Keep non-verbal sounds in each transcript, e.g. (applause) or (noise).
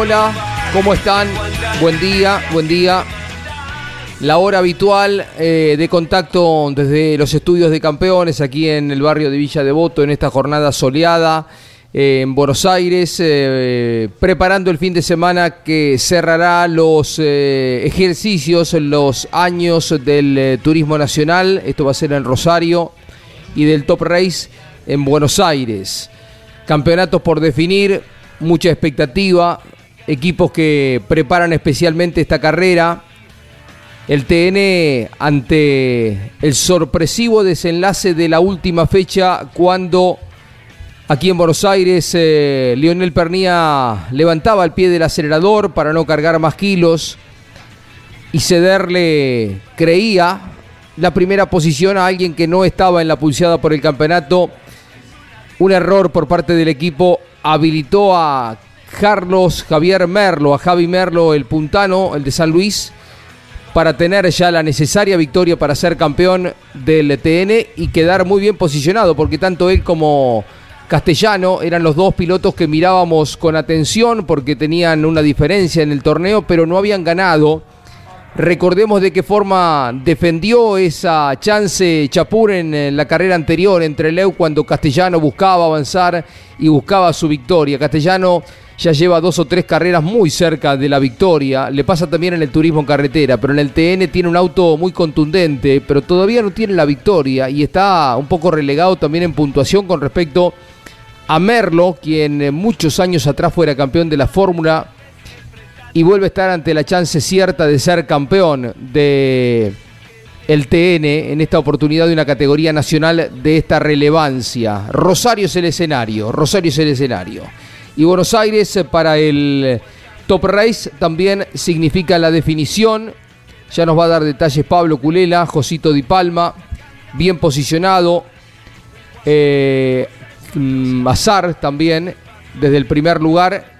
Hola, ¿cómo están? Buen día, buen día. La hora habitual eh, de contacto desde los estudios de campeones aquí en el barrio de Villa Devoto en esta jornada soleada eh, en Buenos Aires, eh, preparando el fin de semana que cerrará los ejercicios, los años del turismo nacional. Esto va a ser en Rosario y del Top Race en Buenos Aires. Campeonatos por definir, mucha expectativa, equipos que preparan especialmente esta carrera. El TN ante el sorpresivo desenlace de la última fecha cuando aquí en Buenos Aires eh, Lionel Pernía levantaba el pie del acelerador para no cargar más kilos y cederle, creía, la primera posición a alguien que no estaba en la pulseada por el campeonato. Un error por parte del equipo habilitó a Carlos Javier Merlo, a Javi Merlo, el puntano, el de San Luis, para tener ya la necesaria victoria para ser campeón del TN y quedar muy bien posicionado, porque tanto él como Castellano eran los dos pilotos que mirábamos con atención porque tenían una diferencia en el torneo, pero no habían ganado. Recordemos de qué forma defendió esa chance Chapur en la carrera anterior entre Leu cuando Castellano buscaba avanzar y buscaba su victoria. Castellano ya lleva dos o tres carreras muy cerca de la victoria. Le pasa también en el turismo en carretera, pero en el TN tiene un auto muy contundente, pero todavía no tiene la victoria y está un poco relegado también en puntuación con respecto a Merlo, quien eh, muchos años atrás fuera campeón de la Fórmula y vuelve a estar ante la chance cierta de ser campeón de el TN en esta oportunidad de una categoría nacional de esta relevancia. Rosario es el escenario, Rosario es el escenario. Y Buenos Aires eh, para el Top Race también significa la definición. Ya nos va a dar detalles Pablo Culela, Josito Di Palma, bien posicionado. Eh, mm, Azar también, desde el primer lugar.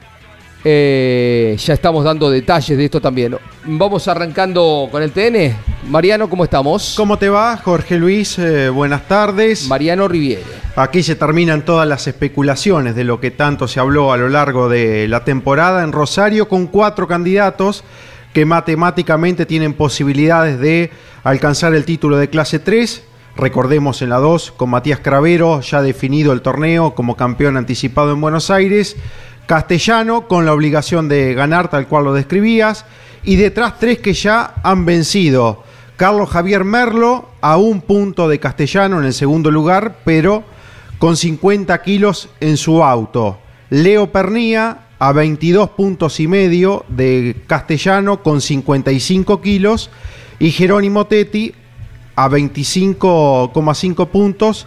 Eh, ya estamos dando detalles de esto también. Vamos arrancando con el TN. Mariano, ¿cómo estamos? ¿Cómo te va, Jorge Luis? Eh, buenas tardes. Mariano Riviere. Aquí se terminan todas las especulaciones de lo que tanto se habló a lo largo de la temporada en Rosario con cuatro candidatos que matemáticamente tienen posibilidades de alcanzar el título de clase 3. Recordemos en la 2 con Matías Cravero ya definido el torneo como campeón anticipado en Buenos Aires. Castellano con la obligación de ganar tal cual lo describías. Y detrás tres que ya han vencido. Carlos Javier Merlo a un punto de Castellano en el segundo lugar, pero con 50 kilos en su auto. Leo Pernía a 22 puntos y medio de Castellano con 55 kilos. Y Jerónimo Tetti a 25,5 puntos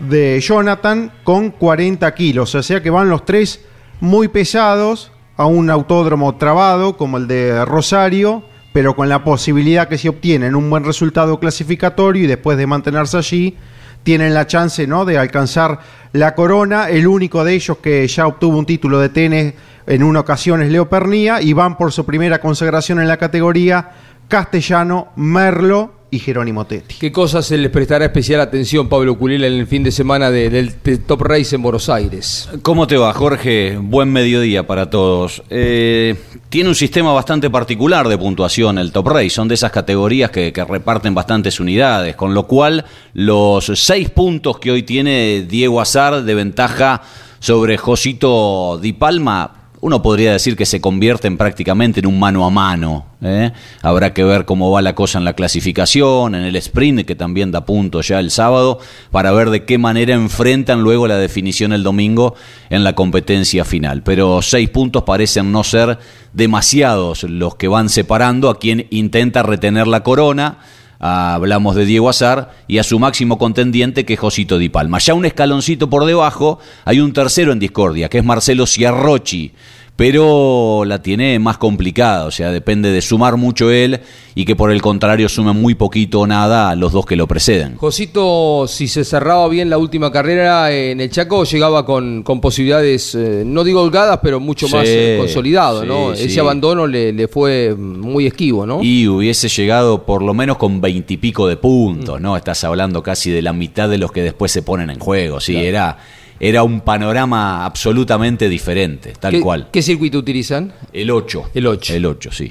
de Jonathan con 40 kilos. O sea que van los tres muy pesados a un autódromo trabado como el de Rosario pero con la posibilidad que si obtienen un buen resultado clasificatorio y después de mantenerse allí, tienen la chance ¿no? de alcanzar la corona. El único de ellos que ya obtuvo un título de tenis en una ocasión es Leo Pernía y van por su primera consagración en la categoría Castellano, Merlo y Jerónimo Tetti. ¿Qué cosas se les prestará especial atención, Pablo Culila, en el fin de semana de- del de Top Race en Buenos Aires? ¿Cómo te va, Jorge? Buen mediodía para todos. Eh, tiene un sistema bastante particular de puntuación el Top Race. Son de esas categorías que, que reparten bastantes unidades, con lo cual los seis puntos que hoy tiene Diego Azar de ventaja sobre Josito Di Palma, uno podría decir que se convierten prácticamente en un mano a mano. ¿eh? Habrá que ver cómo va la cosa en la clasificación, en el sprint, que también da puntos ya el sábado, para ver de qué manera enfrentan luego la definición el domingo en la competencia final. Pero seis puntos parecen no ser demasiados los que van separando a quien intenta retener la corona. Hablamos de Diego Azar y a su máximo contendiente que es Josito Di Palma. Ya un escaloncito por debajo hay un tercero en discordia, que es Marcelo Ciarrochi, pero la tiene más complicada, o sea, depende de sumar mucho él y que por el contrario sume muy poquito o nada a los dos que lo preceden. Josito, si se cerraba bien la última carrera en el Chaco, llegaba con, con posibilidades, eh, no digo holgadas, pero mucho más eh, consolidado, ¿no? sí, Ese abandono le, le fue muy esquivo, ¿no? Y hubiese llegado por lo menos con veintipico de puntos, ¿no? Estás hablando casi de la mitad de los que después se ponen en juego, sí, era, era un panorama absolutamente diferente, tal ¿Qué, cual. ¿Qué circuito utilizan? El 8. El ocho. El 8, sí.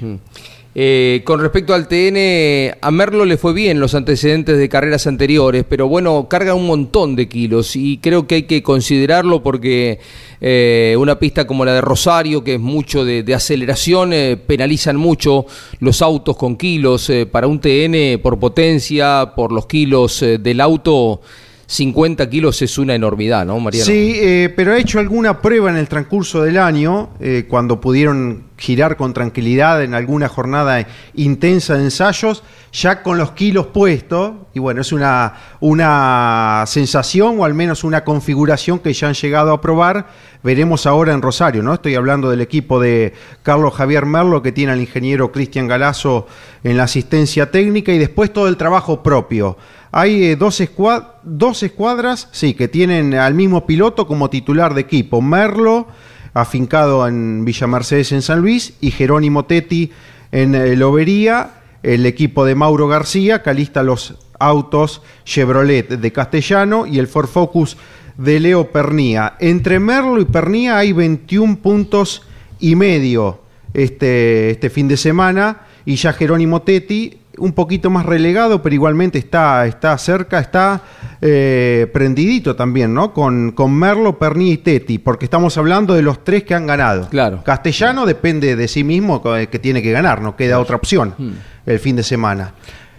Eh, con respecto al TN, a Merlo le fue bien los antecedentes de carreras anteriores, pero bueno, carga un montón de kilos y creo que hay que considerarlo porque eh, una pista como la de Rosario, que es mucho de, de aceleración, eh, penalizan mucho los autos con kilos. eh, para un TN, por potencia, por los kilos del auto, 50 kilos es una enormidad, ¿no, Mariano? Sí, eh, pero ha hecho alguna prueba en el transcurso del año, eh, cuando pudieron girar con tranquilidad en alguna jornada intensa de ensayos, ya con los kilos puestos, y bueno, es una, una sensación o al menos una configuración que ya han llegado a probar, veremos ahora en Rosario, ¿no? Estoy hablando del equipo de Carlos Javier Merlo, que tiene al ingeniero Cristian Galazo en la asistencia técnica, y después todo el trabajo propio. Hay eh, dos, escua- dos escuadras, sí, que tienen al mismo piloto como titular de equipo. Merlo, afincado en Villa Mercedes en San Luis, y Jerónimo Tetti en eh, Lobería, el equipo de Mauro García, que alista los autos Chevrolet de Castellano y el Ford Focus de Leo Pernía. Entre Merlo y Pernía hay 21 puntos y medio este, este fin de semana y ya Jerónimo Tetti un poquito más relegado, pero igualmente está, está cerca, está eh, prendidito también, ¿no? Con, con Merlo, Perní y Tetti, porque estamos hablando de los tres que han ganado. Claro. Castellano depende de sí mismo eh, que tiene que ganar, no queda otra opción Hmm. el fin de semana.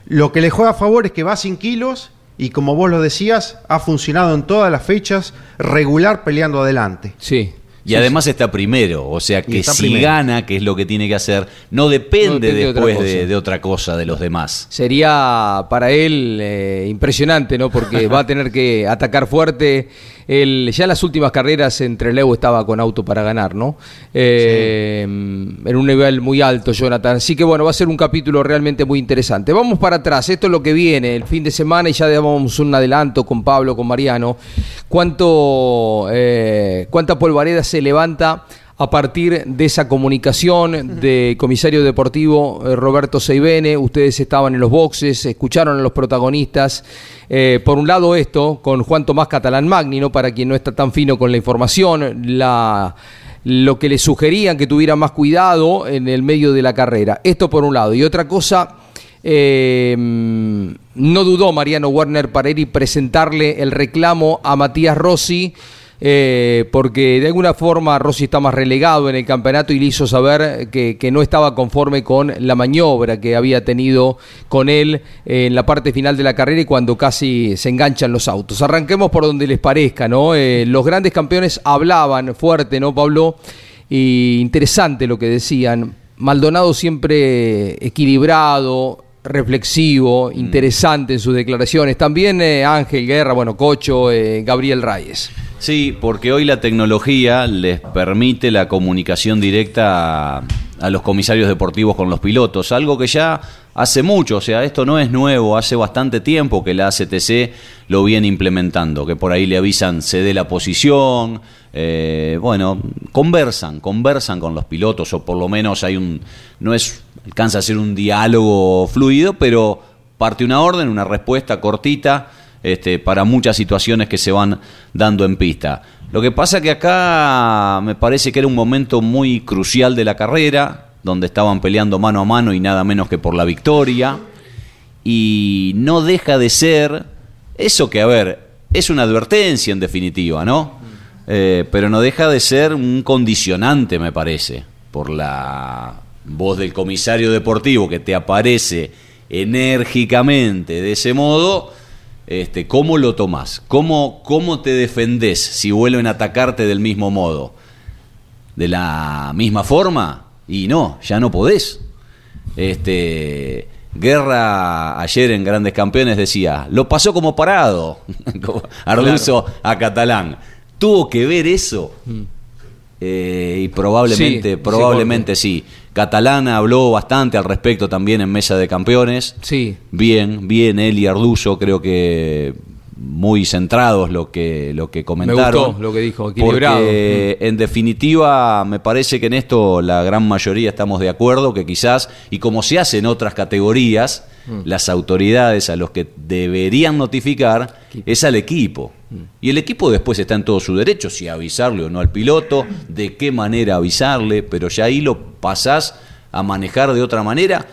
Lo que le juega a favor es que va sin kilos y como vos lo decías, ha funcionado en todas las fechas, regular peleando adelante. Sí. Y además está primero, o sea que si primero. gana, que es lo que tiene que hacer, no depende, No depende de otra después de otra cosa de los demás. Sería para él eh, impresionante, ¿no? Porque (laughs) va a tener que atacar fuerte. Él, ya en las últimas carreras entre Leo estaba con auto para ganar, ¿no? Eh, En un nivel muy alto, Jonathan. Así que bueno, va a ser un capítulo realmente muy interesante. Vamos para atrás, esto es lo que viene, el fin de semana, y ya damos un adelanto con Pablo, con Mariano. ¿Cuánto, eh, ¿Cuánta polvareda se levanta? A partir de esa comunicación de comisario deportivo eh, Roberto Seibene, ustedes estaban en los boxes, escucharon a los protagonistas. Eh, por un lado esto, con Juan Tomás Catalán Magni, ¿no? para quien no está tan fino con la información, la, lo que le sugerían que tuviera más cuidado en el medio de la carrera. Esto por un lado. Y otra cosa, eh, no dudó Mariano Werner para ir y presentarle el reclamo a Matías Rossi. Eh, porque de alguna forma Rossi está más relegado en el campeonato y le hizo saber que, no estaba conforme con la maniobra que había tenido con él en la parte final de la carrera y cuando casi se enganchan los autos. Arranquemos por donde les parezca, ¿no? Eh, los grandes campeones hablaban fuerte, ¿no, Pablo? Y interesante lo que decían. Maldonado siempre equilibrado, reflexivo, interesante en sus declaraciones. También eh, Ángel Guerra, bueno, Cocho, eh, Gabriel Reyes. Sí, porque hoy la tecnología les permite la comunicación directa a los comisarios deportivos con los pilotos, algo que ya hace mucho, o sea, esto no es nuevo, hace bastante tiempo que la ACTC lo viene implementando, que por ahí le avisan se dé la posición, eh, bueno, conversan, conversan con los pilotos, o por lo menos hay un, no es, alcanza a ser un diálogo fluido, pero parte una orden, una respuesta cortita, este, para muchas situaciones que se van dando en pista. Lo que pasa que acá me parece que era un momento muy crucial de la carrera, donde estaban peleando mano a mano y nada menos que por la victoria. Y no deja de ser eso que, a ver, es una advertencia en definitiva, ¿no? Eh, pero no deja de ser un condicionante, me parece, por la voz del comisario deportivo que te aparece enérgicamente de ese modo este, ¿Cómo lo tomás? ¿Cómo, ¿Cómo te defendés si vuelven a atacarte del mismo modo? ¿De la misma forma? Y no, ya no podés. Este, Guerra ayer en Grandes Campeones decía, lo pasó como parado, (laughs) Arduzo a Catalán. ¿Tuvo que ver eso? Mm. Eh, y probablemente, probablemente sí. Catalán habló bastante al respecto también en Mesa de Campeones. Sí. Bien, bien, él y Arduzo creo que muy centrados lo que lo que comentaron. Me gustó lo que dijo, equilibrado. Porque, en definitiva, me parece que en esto la gran mayoría estamos de acuerdo, que quizás, y como se hace en otras categorías, mm. las autoridades a los que deberían notificar es al equipo. Mm. Y el equipo después está en todo su derecho, si avisarle o no al piloto, de qué manera avisarle, pero ya ahí lo pasás a manejar de otra manera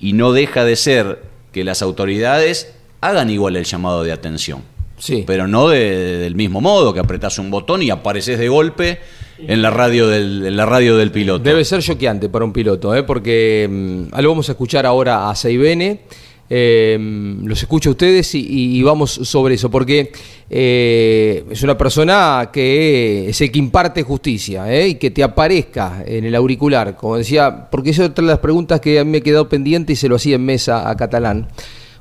y no deja de ser que las autoridades hagan igual el llamado de atención. Sí. Pero no del mismo modo, que apretás un botón y apareces de golpe en la radio del, en la radio del piloto. Debe ser choqueante para un piloto, ¿eh? porque mm, algo vamos a escuchar ahora a Seibene. Eh, los escucho a ustedes y, vamos sobre eso, porque eh, es una persona que es el que imparte justicia ¿eh? y que te aparezca en el auricular, como decía, porque esa es otra de las preguntas que a mí me quedó pendiente y se lo hacía en mesa a Catalán.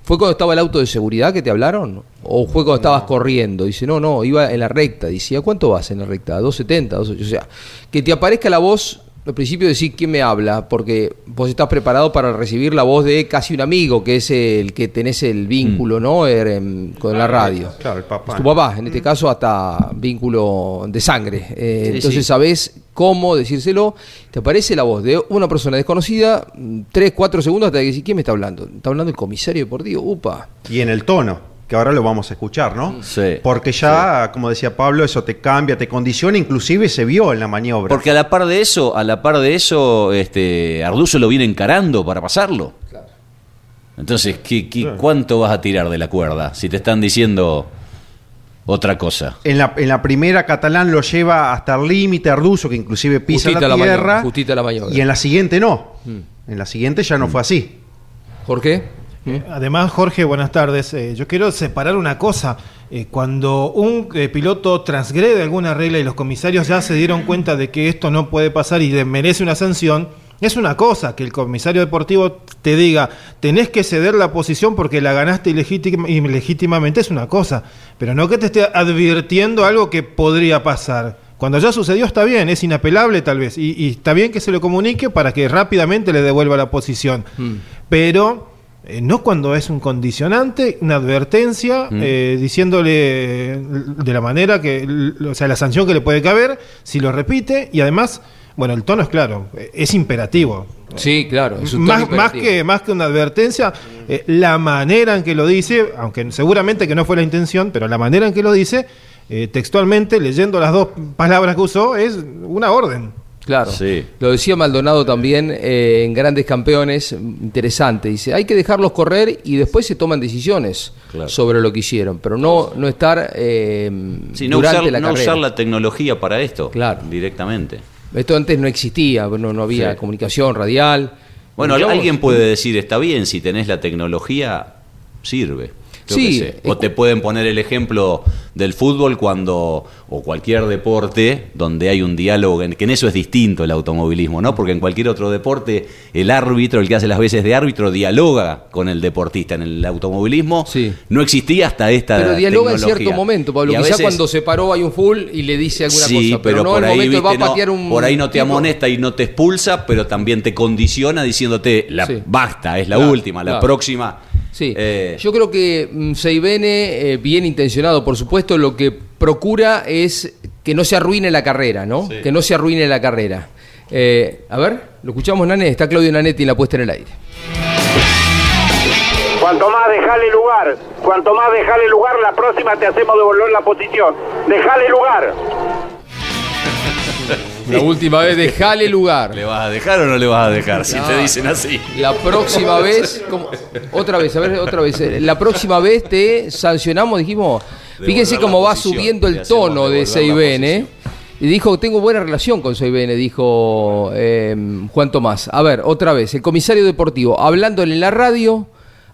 ¿Fue cuando estaba el auto de seguridad que te hablaron? ¿O fue cuando estabas corriendo? Dice, no, no, iba en la recta. Decía, ¿cuánto vas en la recta? ¿270? 280? O sea, que te aparezca la voz al principio decir quién me habla, porque vos estás preparado para recibir la voz de casi un amigo, que es el que tenés el vínculo, mm. ¿no? Er, em, con la radio. Claro, el papá. tu papá, en este caso hasta vínculo de sangre. Eh, entonces sabés cómo decírselo. Te aparece la voz de una persona desconocida, tres, cuatro segundos hasta que decís, ¿quién me está hablando? Está hablando el comisario deportivo, upa. Y en el tono que ahora lo vamos a escuchar, ¿no? Sí. Porque ya, como decía Pablo, eso te cambia, te condiciona, inclusive se vio en la maniobra. Porque a la par de eso, a la par de eso, este, Arduzo lo viene encarando para pasarlo. Claro. Entonces, ¿qué, cuánto vas a tirar de la cuerda si te están diciendo otra cosa? En la, en la primera, Catalán lo lleva hasta el límite, Arduzo, que inclusive pisa la, tierra. justita la maniobra. Y en la siguiente no. Mm. En la siguiente ya no fue así. ¿Por qué? Eh, además, Jorge, buenas tardes. Eh, yo quiero separar una cosa. Eh, cuando un piloto transgrede alguna regla y los comisarios ya se dieron cuenta de que esto no puede pasar y merece una sanción, es una cosa que el comisario deportivo te diga, tenés que ceder la posición porque la ganaste ilegítimamente, es una cosa, pero no que te esté advirtiendo algo que podría pasar. Cuando ya sucedió está bien, es inapelable tal vez, y, está bien que se lo comunique para que rápidamente le devuelva la posición. Mm. Pero eh, no cuando es un condicionante, una advertencia, mm. eh, diciéndole de la manera que, o sea, la sanción que le puede caber, si lo repite, y además, bueno, el tono es claro, es imperativo. Sí, claro. Es un más, más, que, más que una advertencia, eh, la manera en que lo dice, aunque seguramente que no fue la intención, pero la manera en que lo dice, textualmente, leyendo las dos palabras que usó, es una orden. Claro. Sí. Lo decía Maldonado también eh, en Grandes Campeones, interesante. Dice, hay que dejarlos correr y después se toman decisiones sobre lo que hicieron, pero no, no estar eh, no durante usar, la no usar la tecnología para esto claro. directamente. Esto antes no existía, no, no había comunicación radial. Bueno, alguien puede decir, está bien, si tenés la tecnología, sirve. Yo Sí, eh, O te pueden poner el ejemplo del fútbol cuando, o cualquier deporte donde hay un diálogo, en- que en eso es distinto el automovilismo, ¿no? Porque en cualquier otro deporte el árbitro, el que hace las veces de árbitro, dialoga con el deportista. En el automovilismo Sí. no existía hasta esta Pero dialoga en tecnología. cierto momento, Pablo. Y Quizá veces- cuando se paró hay un full y le dice alguna sí, cosa. pero, no por en el ahí, momento va a viste, patear un. por ahí no te tipo. amonesta y no te expulsa, pero también te condiciona diciéndote, la, basta, es la Claro, última, la claro. próxima. Sí, Eh, yo creo que mm, Seibene, eh, bien intencionado, por supuesto, lo que procura es que no se arruine la carrera, ¿no? Que no se arruine la carrera. Eh, a ver, lo escuchamos, Nane. Está Claudio Nanetti en la puesta en el aire. Cuanto más dejale lugar, cuanto más dejale lugar, la próxima te hacemos devolver la posición. Dejale lugar. La última vez, dejale lugar. ¿Le vas a dejar o no le vas a dejar? Si te dicen así. La próxima vez, ¿cómo? otra vez, a ver, otra vez. eh, La próxima vez te sancionamos, dijimos. Fíjense cómo va subiendo el tono de Seibene. Y dijo, tengo buena relación con Seibene, dijo eh, Juan Tomás. A ver, otra vez, el comisario deportivo, hablándole en la radio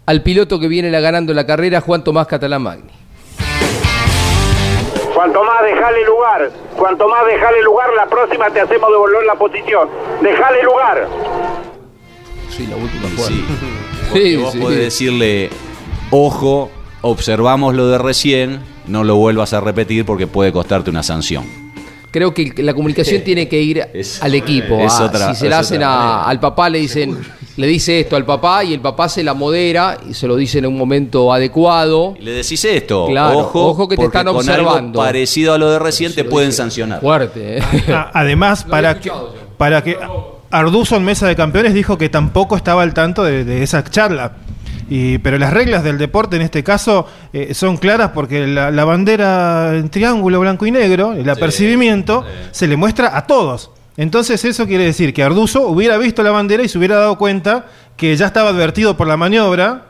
al piloto que viene la ganando la carrera, Juan Tomás Catalán Magni. Cuanto más dejale lugar, cuanto más dejale lugar, la próxima te hacemos devolver la posición. Dejale lugar. Sí, la última. Sí. Sí, vos sí. podés decirle, ojo, observamos lo de recién, no lo vuelvas a repetir porque puede costarte una sanción. Creo que la comunicación tiene que ir Es- al equipo. es a- otra- si se la hacen a- al papá, le dicen, le dice esto al papá y el papá se la modera y se lo dice en un momento adecuado. Y le decís esto, Claro, ojo, ojo que te están con observando. algo parecido a lo de recién te lo pueden sancionar. Fuerte. ¿eh? Ah, Además, para que, para que Arduzo en Mesa de Campeones dijo que tampoco estaba al tanto de, de esa charla. Y, pero las reglas del deporte en este caso eh, son claras porque la, la bandera en triángulo blanco y negro, el apercibimiento, se le muestra a todos. Entonces eso quiere decir que Arduzo hubiera visto la bandera y se hubiera dado cuenta que ya estaba advertido por la maniobra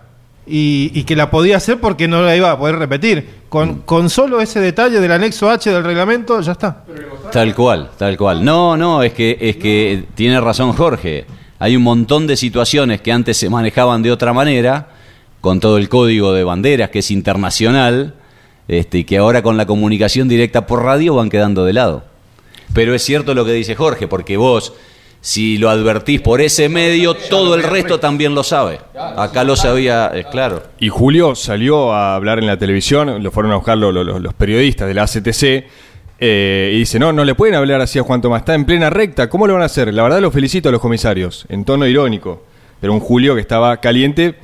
y, y que la podía hacer porque no la iba a poder repetir. Con, con solo ese detalle del anexo H del reglamento ya está. Tal cual, tal cual. No, no, es que, es que tiene razón Jorge. Hay un montón de situaciones que antes se manejaban de otra manera, con todo el código de banderas que es internacional, este, que ahora con la comunicación directa por radio van quedando de lado. Pero es cierto lo que dice Jorge, porque vos, si lo advertís por ese medio, todo el resto también lo sabe. Acá lo sabía, es claro. Y Julio salió a hablar en la televisión, lo fueron a buscar lo- lo- lo- los periodistas de la ACTC, eh, y dice, no, no le pueden hablar así a Juan Tomás, está en plena recta, ¿cómo lo van a hacer? La verdad lo felicito a los comisarios, en tono irónico, pero un Julio que estaba caliente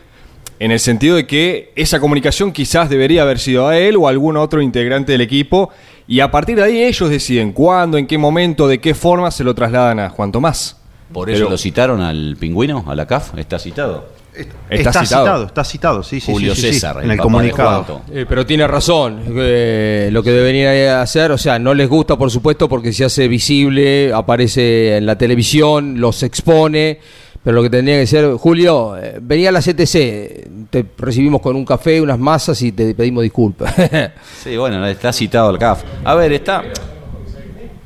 en el sentido de que esa comunicación quizás debería haber sido a él o a algún otro integrante del equipo, y a partir de ahí ellos deciden cuándo, en qué momento, de qué forma se lo trasladan a Juan Tomás. Por eso Pero- lo citaron al pingüino, a la CAF, está citado. Está Está, citado. citado. está citado, sí, sí, Julio sí, sí, sí, César, en el comunicado. Eh, pero tiene razón. eh, lo que debería hacer, o sea, no les gusta, por supuesto, porque se hace visible, aparece en la televisión, los expone. Pero lo que tendría que ser, Julio, eh, venía a la CTC, te recibimos con un café, unas masas y te pedimos disculpas. (laughs) Sí, bueno, está citado el CAF. A ver, está,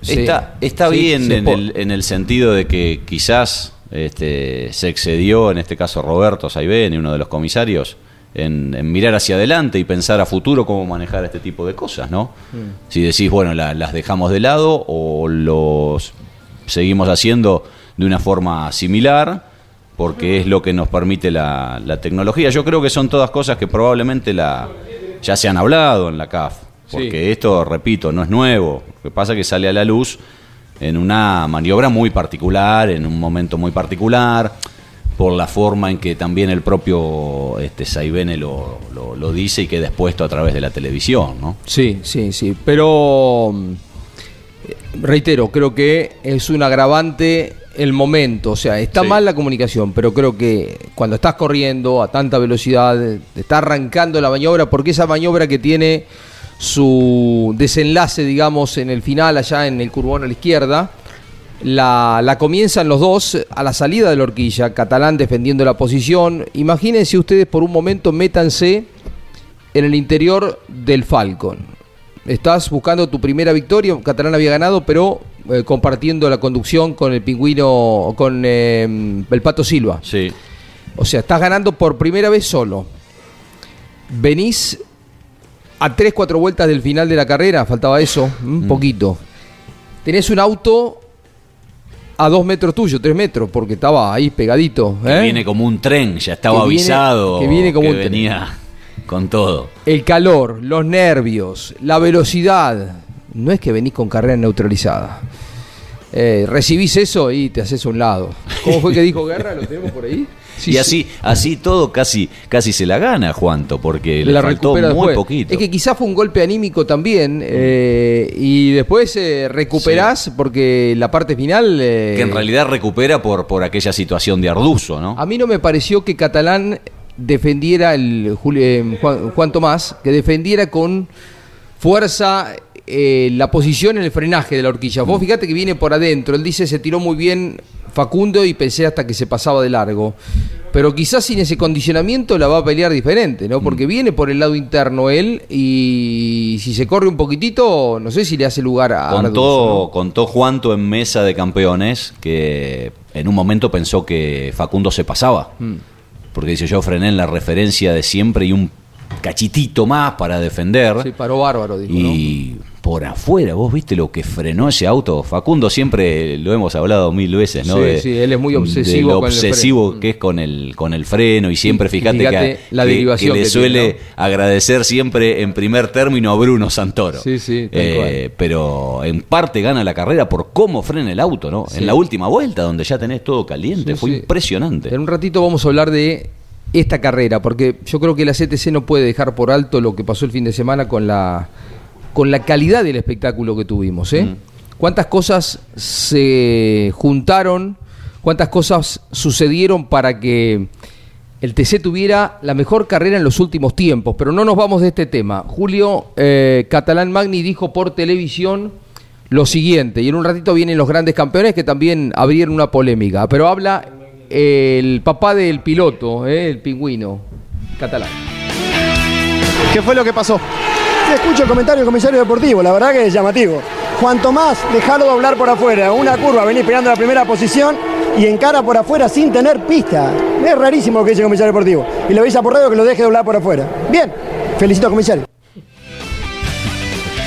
está, está Sí, bien en, el, en el sentido de que quizás este, se excedió, en este caso Roberto Saibén, uno de los comisarios, en, en mirar hacia adelante y pensar a futuro cómo manejar este tipo de cosas, ¿no? Mm. Si decís, bueno, la- las dejamos de lado o los seguimos haciendo de una forma similar, porque es lo que nos permite la, la tecnología. Yo creo que son todas cosas que probablemente la, ya se han hablado en la CAF, porque Sí. esto, repito, no es nuevo. Lo que pasa es que sale a la luz en una maniobra muy particular, en un momento muy particular, por la forma en que también el propio este, Saibene lo, lo, lo dice y queda expuesto a través de la televisión, ¿no? Sí, sí, sí. Pero mm, reitero, creo que es un agravante el momento. O sea, está Sí. mal la comunicación, pero creo que cuando estás corriendo a tanta velocidad, te está arrancando la maniobra, porque esa maniobra que tiene su desenlace, digamos, en el final, allá en el curbón a la izquierda, la, la comienzan los dos a la salida de la horquilla, Catalán defendiendo la posición. Imagínense ustedes por un momento, métanse en el interior del Falcon. Estás buscando tu primera victoria, Catalán había ganado, pero eh, compartiendo la conducción con el pingüino, con eh, el Pato Silva. Sí. O sea, estás ganando por primera vez solo. venís a 3, 4 vueltas del final de la carrera, faltaba eso, un poquito. Tenés un auto a 2 metros tuyo, 3 metros, porque estaba ahí pegadito. Que ¿eh? viene como un tren, ya estaba Que viene- avisado. que viene como un tren. venía con todo. El calor, los nervios, la velocidad. No es que venís con carrera neutralizada. Eh, recibís eso y te haces a un lado. ¿Cómo fue que dijo Guerra? ¿Lo tenemos por ahí? Sí, y sí. así, así todo casi, casi se la gana, Juanto, porque le la faltó muy después. poquito. Es que quizás fue un golpe anímico también eh, y después eh, recuperás porque la parte final... eh, que en realidad recupera por, por aquella situación de Arduzo, ¿no? A mí no me pareció que Catalán defendiera el Juli- Juan, Juan Tomás, que defendiera con fuerza eh, la posición en el frenaje de la horquilla. Mm. Vos fíjate que viene por adentro. Él dice se tiró muy bien Facundo y pensé hasta que se pasaba de largo. Pero quizás sin ese condicionamiento la va a pelear diferente, ¿no? Mm. Porque viene por el lado interno él y si se corre un poquitito, no sé si le hace lugar a Contó, ¿no? contó Juanto en mesa de campeones que en un momento pensó que Facundo se pasaba. Mm. Porque dice, yo frené en la referencia de siempre y un cachitito más para defender. Sí, paró bárbaro, dijo, ¿no? Por afuera, vos viste lo que frenó ese auto. Facundo siempre lo hemos hablado mil veces, ¿no? Sí, sí, él es muy obsesivo de lo con obsesivo que es con el, con el freno y siempre Y- fíjate, fíjate que, la que- que le que suele tiene, agradecer siempre en primer término a Bruno Santoro. Sí, sí, Eh, pero en parte gana la carrera por cómo frena el auto, ¿no? Sí. En la última vuelta, donde ya tenés todo caliente, Sí, fue sí. impresionante. En un ratito vamos a hablar de esta carrera, porque yo creo que la CTC no puede dejar por alto lo que pasó el fin de semana con la, con la calidad del espectáculo que tuvimos. ¿eh? ¿Cuántas cosas se juntaron? ¿Cuántas cosas sucedieron para que el TC tuviera la mejor carrera en los últimos tiempos? Pero no nos vamos de este tema. Julio eh, Catalán Magni dijo por televisión lo siguiente, y en un ratito vienen los grandes campeones que también abrieron una polémica, pero habla el papá del piloto, eh, el pingüino catalán. ¿Qué fue lo que pasó? Escucho el comentario del comisario deportivo, la verdad que es llamativo. Juan Tomás, dejarlo doblar por afuera, una curva, venís pegando la primera posición y encara por afuera sin tener pista. Es rarísimo lo que dice el comisario deportivo. Y le veis a que lo deje doblar por afuera. Bien, felicito al comisario.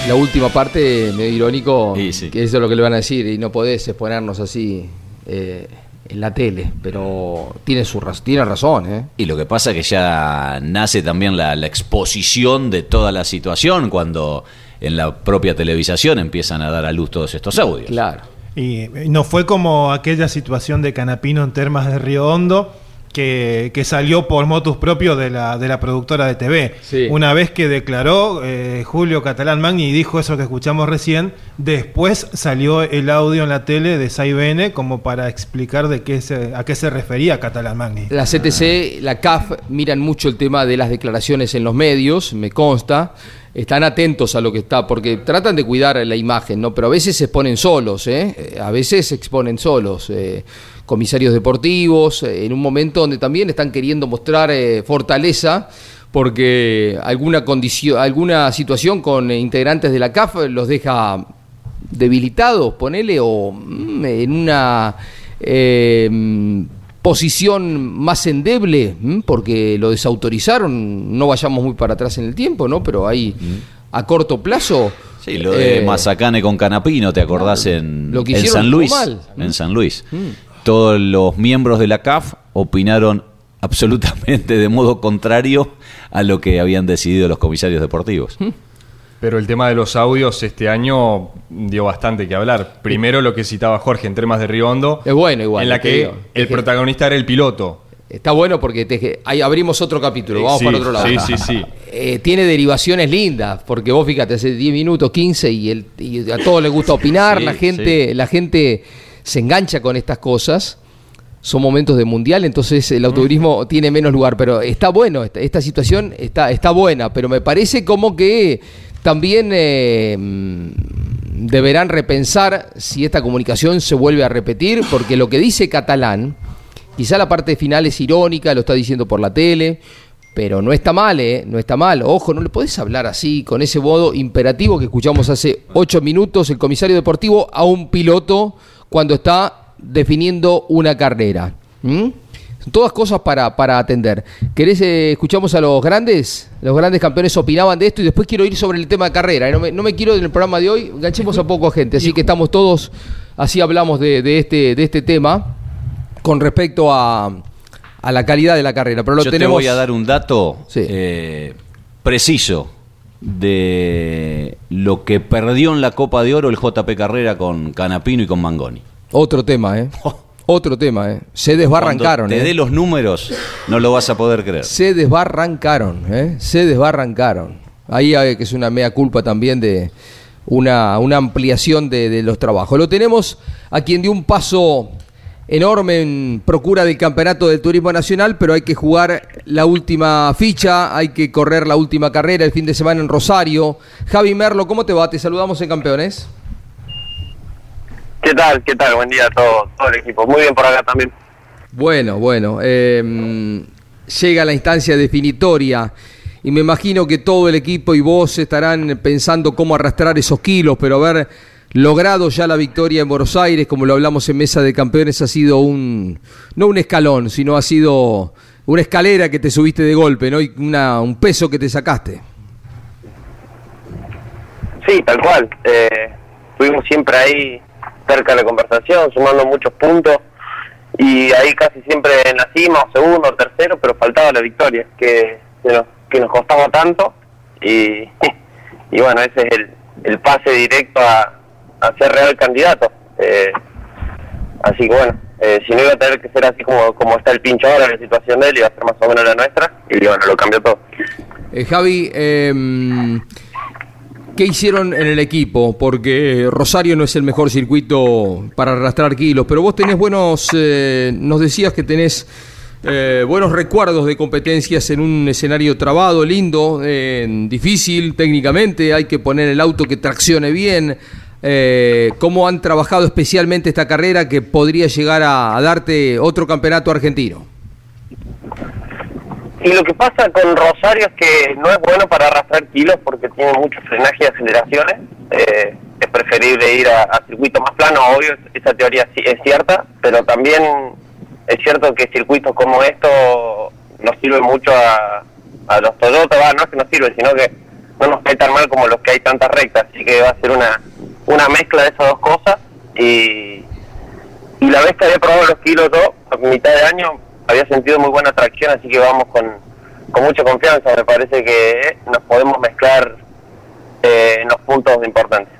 La última parte, medio irónico, Sí, sí. que eso es lo que le van a decir, y no podés exponernos así eh, en la tele, pero tiene, su, tiene razón, ¿eh? Y lo que pasa es que ya nace también la, la exposición de toda la situación cuando en la propia televisación empiezan a dar a luz todos estos audios. Claro. Y eh, no fue como aquella situación de Canapino en Termas de Río Hondo que, que salió por motus propio de la, de la productora de TV. Sí. Una vez que declaró eh, Julio Catalán Magni y dijo eso que escuchamos recién, después salió el audio en la tele de SAIBN como para explicar de qué se, a qué se refería Catalán Magni. La CTC, la CAF miran mucho el tema de las declaraciones en los medios, me consta. Están atentos a lo que está, porque tratan de cuidar la imagen, ¿no? Pero a veces se exponen solos, ¿eh? Eh, A veces se exponen solos. eh, comisarios deportivos, eh, en un momento donde también están queriendo mostrar eh, fortaleza, porque alguna condición, alguna situación con eh, integrantes de la CAF los deja debilitados, ponele, o mm, en una eh, mm, posición más endeble, mm, porque lo desautorizaron, no vayamos muy para atrás en el tiempo, ¿no? Pero ahí, a corto plazo... Sí, lo de eh, Mazacane con Canapino, ¿te acordás en, Lo que en San Luis? mal. En San Luis. Todos los miembros de la CAF opinaron absolutamente de modo contrario a lo que habían decidido los comisarios deportivos. Pero el tema de los audios este año dio bastante que hablar. Primero lo que citaba Jorge en Termas de Río Hondo, Es bueno igual. en la que digo. el Es que protagonista era el piloto. Está bueno porque te- ahí abrimos otro capítulo, vamos Sí, para otro lado. Sí, sí, sí. Eh, tiene derivaciones lindas, porque vos fíjate, hace 10 minutos, 15 y, el, y a todos les gusta opinar, Sí, la gente, la gente se engancha con estas cosas. Son momentos de mundial, entonces el autoturismo tiene menos lugar, pero está bueno, esta, esta situación está, está buena, pero me parece como que también eh, mm, deberán repensar si esta comunicación se vuelve a repetir, porque lo que dice Catalán, quizá la parte final es irónica, lo está diciendo por la tele, pero no está mal, ¿eh? No está mal. Ojo, no le podés hablar así, con ese modo imperativo que escuchamos hace ocho minutos el comisario deportivo a un piloto cuando está definiendo una carrera. ¿Mm? Todas cosas para, para atender. ¿Querés, eh, escuchamos a los grandes? Los grandes campeones opinaban de esto y después quiero ir sobre el tema de carrera. eh, No me, no me quiero en el programa de hoy, enganchemos a poco gente, así que estamos todos, así hablamos de, de este, de este tema con respecto a, a la calidad de la carrera. Pero lo Yo te tenemos... voy a dar un dato eh, preciso de lo que perdió en la Copa de Oro el JP Carrera con Canapino y con Mangoni. Otro tema, ¿eh? (laughs) Otro tema, ¿eh? Se desbarrancaron, Cuando te ¿eh? dé los números, no lo vas a poder creer. Se desbarrancaron, ¿eh? Se desbarrancaron. Ahí hay que es una mea culpa también de una, una ampliación de, de los trabajos. Lo tenemos a quien dio un paso enorme en procura del campeonato del turismo nacional, pero hay que jugar la última ficha, hay que correr la última carrera el fin de semana en Rosario. Javi Merlo, ¿cómo te va? Te saludamos en Campeones. ¿Qué tal? ¿Qué tal? Buen día a todo, todo el equipo. Muy bien por acá también. Bueno, bueno, eh, llega la instancia definitoria y me imagino que todo el equipo y vos estarán pensando cómo arrastrar esos kilos, pero haber logrado ya la victoria en Buenos Aires, como lo hablamos en Mesa de Campeones, ha sido un, no un escalón, sino ha sido una escalera que te subiste de golpe, ¿no? Y una, un peso que te sacaste. Sí, tal cual. Eh, siempre ahí cerca de la conversación, sumando muchos puntos y ahí casi siempre en la cima, o segundo o tercero, pero faltaba la victoria, que, que, nos, que nos costaba tanto y, (laughs) y bueno, ese es el, el pase directo a, a ser real candidato. Eh, así que bueno, eh, si no iba a tener que ser así como, como está el pincho ahora, la situación de él iba a ser más o menos la nuestra y bueno, lo cambió todo. Eh, Javi, eh, ¿qué hicieron en el equipo? Porque Rosario no es el mejor circuito para arrastrar kilos, pero vos tenés buenos, eh, nos decías que tenés eh, buenos recuerdos de competencias en un escenario trabado, lindo, difícil técnicamente, hay que poner el auto que traccione bien. Eh, ¿Cómo han trabajado especialmente esta carrera que podría llegar a, darte otro campeonato argentino? Y lo que pasa con Rosario es que no es bueno para arrastrar kilos porque tiene mucho frenaje y aceleraciones. Eh, es preferible ir a, a circuitos más planos, obvio, esa teoría sí es cierta, pero también es cierto que circuitos como estos nos sirven mucho a, a los Toyota, va, no es que nos sirven, sino que no nos cae tan mal como los que hay tantas rectas, así que va a ser una, una mezcla de esas dos cosas y, y la vez que había probado los kilos yo, a mitad de año, había sentido muy buena atracción, así que vamos con, con mucha confianza. Me parece que nos podemos mezclar eh, en los puntos importantes.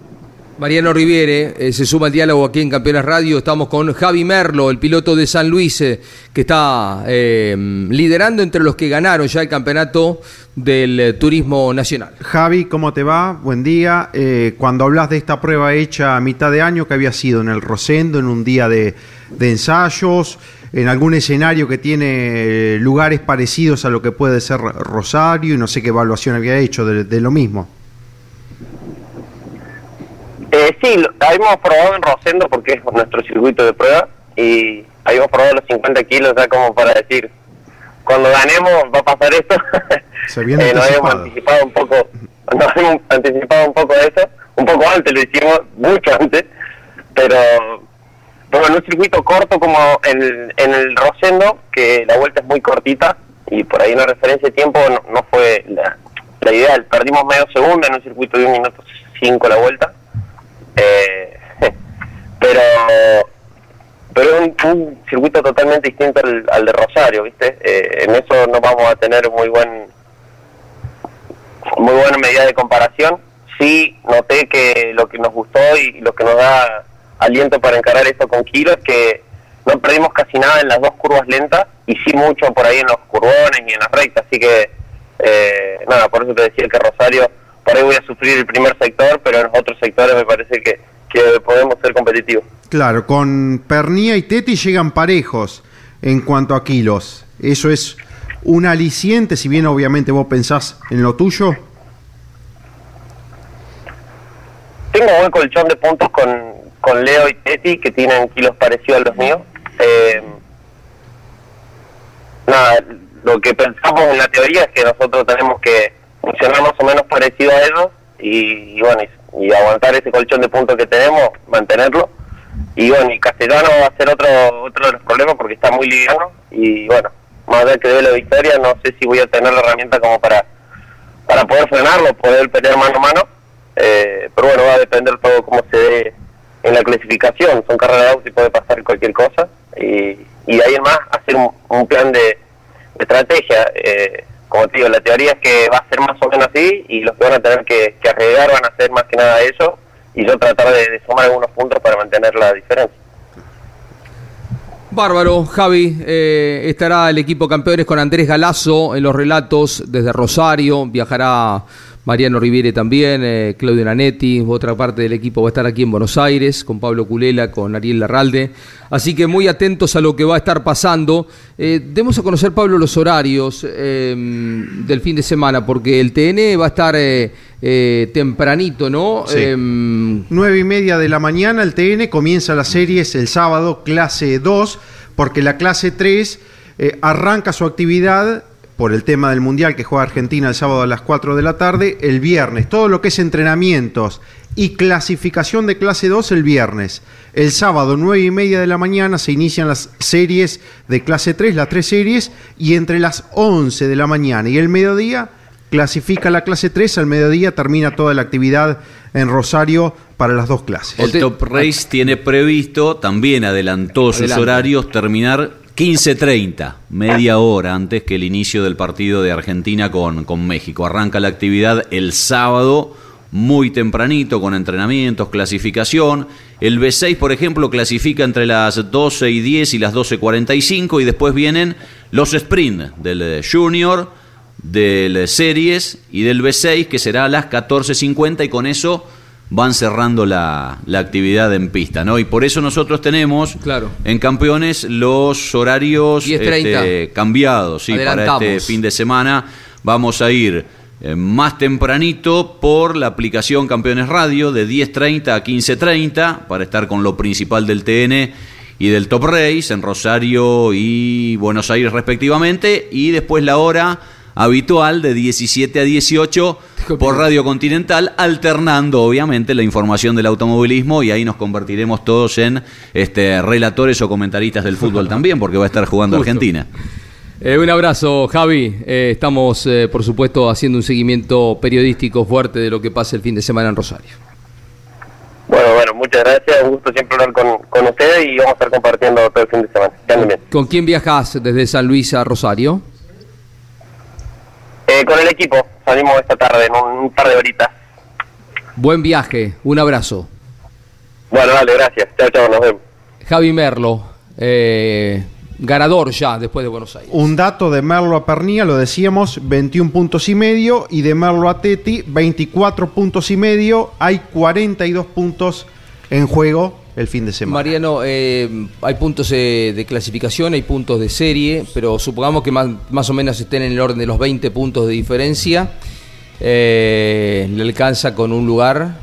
Mariano Riviere eh, se suma al diálogo aquí en Campeones Radio. Estamos con Javi Merlo, el piloto de San Luis, eh, que está eh, liderando entre los que ganaron ya el campeonato del eh, turismo nacional. Javi, ¿cómo te va? Buen día. Cuando hablas de esta prueba hecha a mitad de año, que había sido en el Rosendo, en un día de, ensayos, en algún escenario que tiene lugares parecidos a lo que puede ser Rosario, y no sé qué evaluación había hecho de lo mismo. Eh, sí, lo, habíamos probado en Rosendo porque es nuestro circuito de prueba y habíamos probado los 50 kilos ya como para decir, cuando ganemos va a pasar esto. (laughs) Se viene Eh, nos habíamos anticipado. un poco, nos habíamos anticipado un poco de eso, un poco antes lo hicimos, mucho antes, pero, pero en un circuito corto como en, en el Rosendo, que la vuelta es muy cortita y por ahí una referencia de tiempo no, no fue la, la ideal. Perdimos medio segundo en un circuito de un minuto cinco la vuelta. Eh, (laughs) pero pero es un, circuito totalmente distinto al, de Rosario, ¿viste? Eh, en eso no vamos a tener muy buen muy buena medida de comparación. Sí noté que lo que nos gustó y lo que nos da aliento para encarar esto con Kilo es que no perdimos casi nada en las dos curvas lentas y sí mucho por ahí en los curvones y en las rectas, así que eh, nada, por eso te decía que Rosario por ahí voy a sufrir el primer sector, pero en los otros sectores me parece que, que podemos ser competitivos. Claro, con Pernía y Teti llegan parejos en cuanto a kilos. Eso es un aliciente, si bien obviamente vos pensás en lo tuyo. Tengo buen colchón de puntos con, con Leo y Teti, que tienen kilos parecidos a los míos. Eh, nada, lo que pensamos en la teoría es que nosotros tenemos que funcionar más o menos parecido a ellos y, bueno, y, aguantar ese colchón de puntos que tenemos, mantenerlo. y bueno, y Castellano va a ser otro otro de los problemas porque está muy liviano y bueno, más allá que dé la victoria, no sé si voy a tener la herramienta como para para poder frenarlo, poder pelear mano a mano, eh, pero bueno, va a depender todo cómo se dé en la clasificación, son carreras de auto y puede pasar cualquier cosa y, y de ahí en más hacer un, un plan de, de estrategia. Eh, como te digo, la teoría es que va a ser más o menos así y los que van a tener que, que van a ser más que nada eso y yo tratar de, de sumar algunos puntos para mantener la diferencia. Bárbaro, Javi, eh, estará el equipo campeones con Andrés Galazo en los relatos desde Rosario, viajará Mariano Riviere también, eh, Claudio Nanetti, otra parte del equipo va a estar aquí en Buenos Aires, con Pablo Culela, con Ariel Larralde. Así que muy atentos a lo que va a estar pasando. Eh, demos a conocer, Pablo, los horarios eh, del fin de semana, porque el TN va a estar eh, eh, tempranito, ¿no? Sí. Em, 9 y media de la mañana el TN comienza las series el sábado, clase 2, porque la clase 3 eh, arranca su actividad por el tema del Mundial que juega Argentina el sábado a las 4 de la tarde, el viernes. Todo lo que es entrenamientos y clasificación de clase 2 el viernes. El sábado, 9 y media de la mañana, se inician las series de clase 3, las tres series, y entre las 11 de la mañana y el mediodía clasifica la clase 3, al mediodía termina toda la actividad en Rosario para las dos clases. El Top Race tiene previsto, también adelantó sus Adelante. horarios, terminar 15.30, media hora antes que el inicio del partido de Argentina con, con México. Arranca la actividad el sábado muy tempranito con entrenamientos, clasificación. El B6, por ejemplo, clasifica entre las 12 y 10 y las 12.45 y después vienen los sprint del eh, Junior, del Series y del B6 que será a las 14.50 y con eso van cerrando la, la actividad en pista, ¿no? Y por eso nosotros tenemos Claro. en campeones los horarios 10:30. este, cambiados, sí, para este fin de semana. Vamos a ir eh, más tempranito por la aplicación Campeones Radio de 10.30 a 15.30 para estar con lo principal del TN y del Top Race en Rosario y Buenos Aires respectivamente y después la hora habitual de 17 a 18 por Radio Continental, alternando obviamente la información del automovilismo y ahí nos convertiremos todos en este relatores o comentaristas del fútbol (laughs) también, porque va a estar jugando Justo. Argentina. Eh, un abrazo, Javi. Eh, estamos, eh, por supuesto, haciendo un seguimiento periodístico fuerte de lo que pasa el fin de semana en Rosario. Bueno, bueno, muchas gracias, un gusto siempre hablar con, con ustedes y vamos a estar compartiendo todo el fin de semana. Que anden bien. ¿Con quién viajas desde San Luis a Rosario? Eh, con el equipo salimos esta tarde, en un, un par de horitas. Buen viaje, un abrazo. Bueno, dale, gracias. Chao, chao, nos vemos. Javi Merlo, eh, ganador ya después de Buenos Aires. Un dato de Merlo a Pernía, lo decíamos, 21 puntos y medio, y de Merlo a Teti, 24 puntos y medio. Hay 42 puntos en juego el fin de semana. Mariano, eh, hay puntos eh, de clasificación, hay puntos de serie, pero supongamos que más, más o menos estén en el orden de los 20 puntos de diferencia. Eh, le alcanza con un lugar,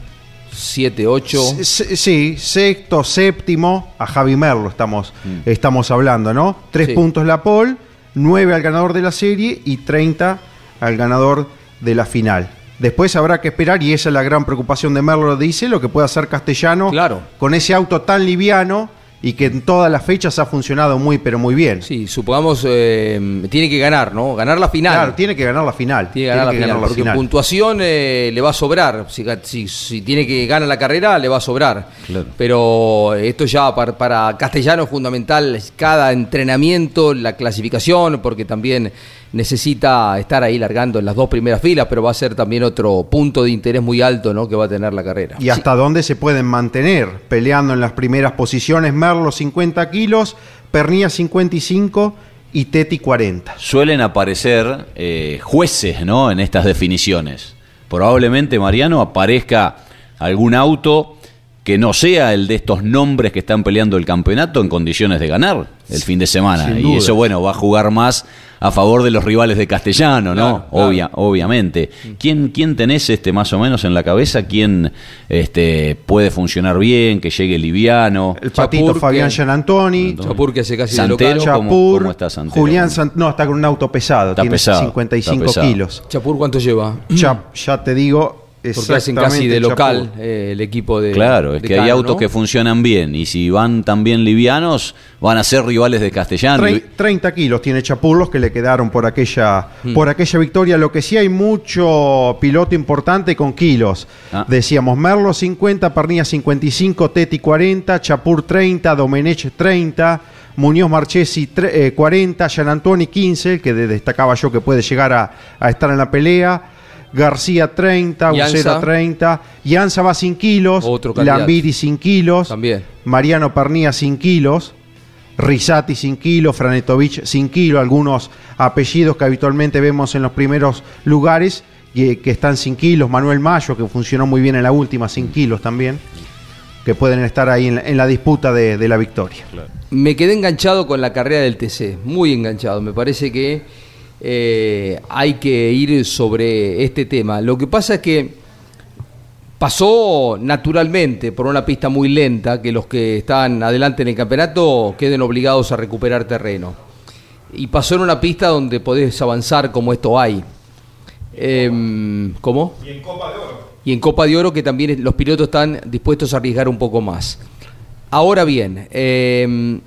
7, 8. S- s- Sí, sexto, séptimo, a Javi Merlo estamos, estamos hablando, ¿no? Tres Sí. puntos la pole, nueve al ganador de la serie y 30 al ganador de la final. Después habrá que esperar, y esa es la gran preocupación de Merlo, dice, lo que puede hacer Castellano Claro. con ese auto tan liviano y que en todas las fechas ha funcionado muy, pero muy bien. Sí, supongamos, eh, tiene que ganar, ¿no? Ganar la final. Claro, tiene que ganar la final. Tiene que ganar la final, porque puntuación eh, le va a sobrar. Si, ga- si- si tiene que ganar la carrera, le va a sobrar. Claro. Pero esto ya para, para Castellano es fundamental cada entrenamiento, la clasificación, porque también necesita estar ahí largando en las dos primeras filas, pero va a ser también otro punto de interés muy alto ¿no? que va a tener la carrera. y hasta dónde se pueden mantener peleando en las primeras posiciones. Merlo 50 kilos, Pernía 55 y Teti 40. Suelen aparecer eh, jueces ¿no? en estas definiciones. Probablemente, Mariano, aparezca algún auto que no sea el de estos nombres que están peleando el campeonato en condiciones de ganar el fin de semana. Sin y duda. eso, bueno, va a jugar más a favor de los rivales de Castellano, ¿no? Claro, claro. Obvia- obviamente. ¿Quién, ¿Quién tenés este más o menos en la cabeza? ¿Quién este, puede funcionar bien, que llegue liviano? El patito Chapur, Fabián que- Gianantoni, Chapur que hace casi de Santero. local. ¿cómo- Chapur, cómo está Santero? Julián Sant- no, está con un auto pesado, Está tiene pesado, 55 está pesado. kilos. Chapur, ¿cuánto lleva? Ya, ya te digo, Porque hacen casi de local eh, el equipo de. Claro, es de que hay autos ¿no? que funcionan bien y si van también livianos, van a ser rivales de Castellano. Tre- 30 kilos tiene Chapur los que le quedaron por aquella, Hmm. por aquella victoria. Lo que sí hay mucho piloto importante con kilos. Ah. Decíamos Merlo 50, Pernilla 55, Teti 40, Chapur 30, Domenech 30. Muñoz Marchesi eh, 40, Gian Antoni 15, el que de- destacaba yo que puede llegar a, a estar en la pelea. García 30, Llanza. Uceda 30, Llanza va sin kilos, Otro. Lambiri sin kilos, También. Mariano Pernía sin kilos, Risati sin kilos, Franetovich sin kilos, algunos apellidos que habitualmente vemos en los primeros lugares eh, que están sin kilos, Manuel Mayo que funcionó muy bien en la última sin kilos también, que pueden estar ahí en la, en la disputa de, de la victoria. Me quedé enganchado con la carrera del TC, muy enganchado. Me parece que eh, hay que ir sobre este tema. Lo que pasa es que pasó naturalmente por una pista muy lenta que los que están adelante en el campeonato queden obligados a recuperar terreno. Y pasó en una pista donde podés avanzar como esto hay. Em, ¿Cómo? Y en Copa de Oro. y en Copa de Oro que también los pilotos están dispuestos a arriesgar un poco más. Ahora bien, eh,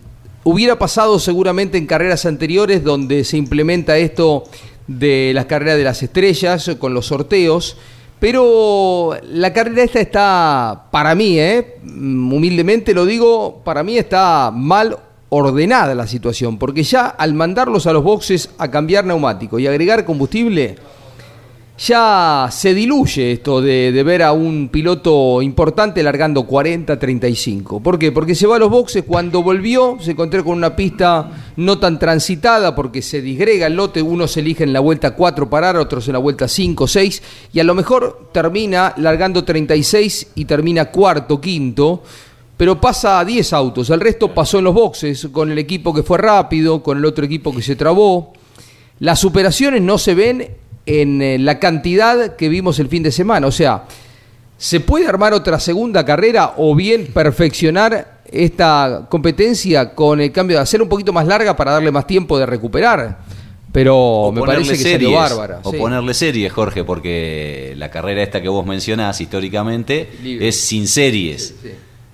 hubiera pasado seguramente en carreras anteriores donde se implementa esto de las carreras de las estrellas con los sorteos, pero la carrera esta está, para mí, eh, humildemente lo digo, para mí está mal ordenada la situación, porque ya al mandarlos a los boxes a cambiar neumático y agregar combustible, ya se diluye esto de, ver a un piloto importante largando 40-35. ¿Por qué? Porque se va a los boxes, cuando volvió se encontró con una pista no tan transitada porque se disgrega el lote, unos eligen la vuelta 4 parar, otros en la vuelta 5, 6 y a lo mejor termina largando 36 y termina cuarto, quinto. Pero pasa a 10 autos, el resto pasó en los boxes, con el equipo que fue rápido, con el otro equipo que se trabó. Las superaciones no se ven en eh, la cantidad que vimos el fin de semana. O sea, ¿se puede armar otra segunda carrera o bien perfeccionar esta competencia con el cambio de hacer un poquito más larga para darle más tiempo de recuperar? Pero O me parece que salió series, bárbara. O sí. ponerle series, Jorge, porque la carrera esta que vos mencionás históricamente Libre. es sin series. Sí.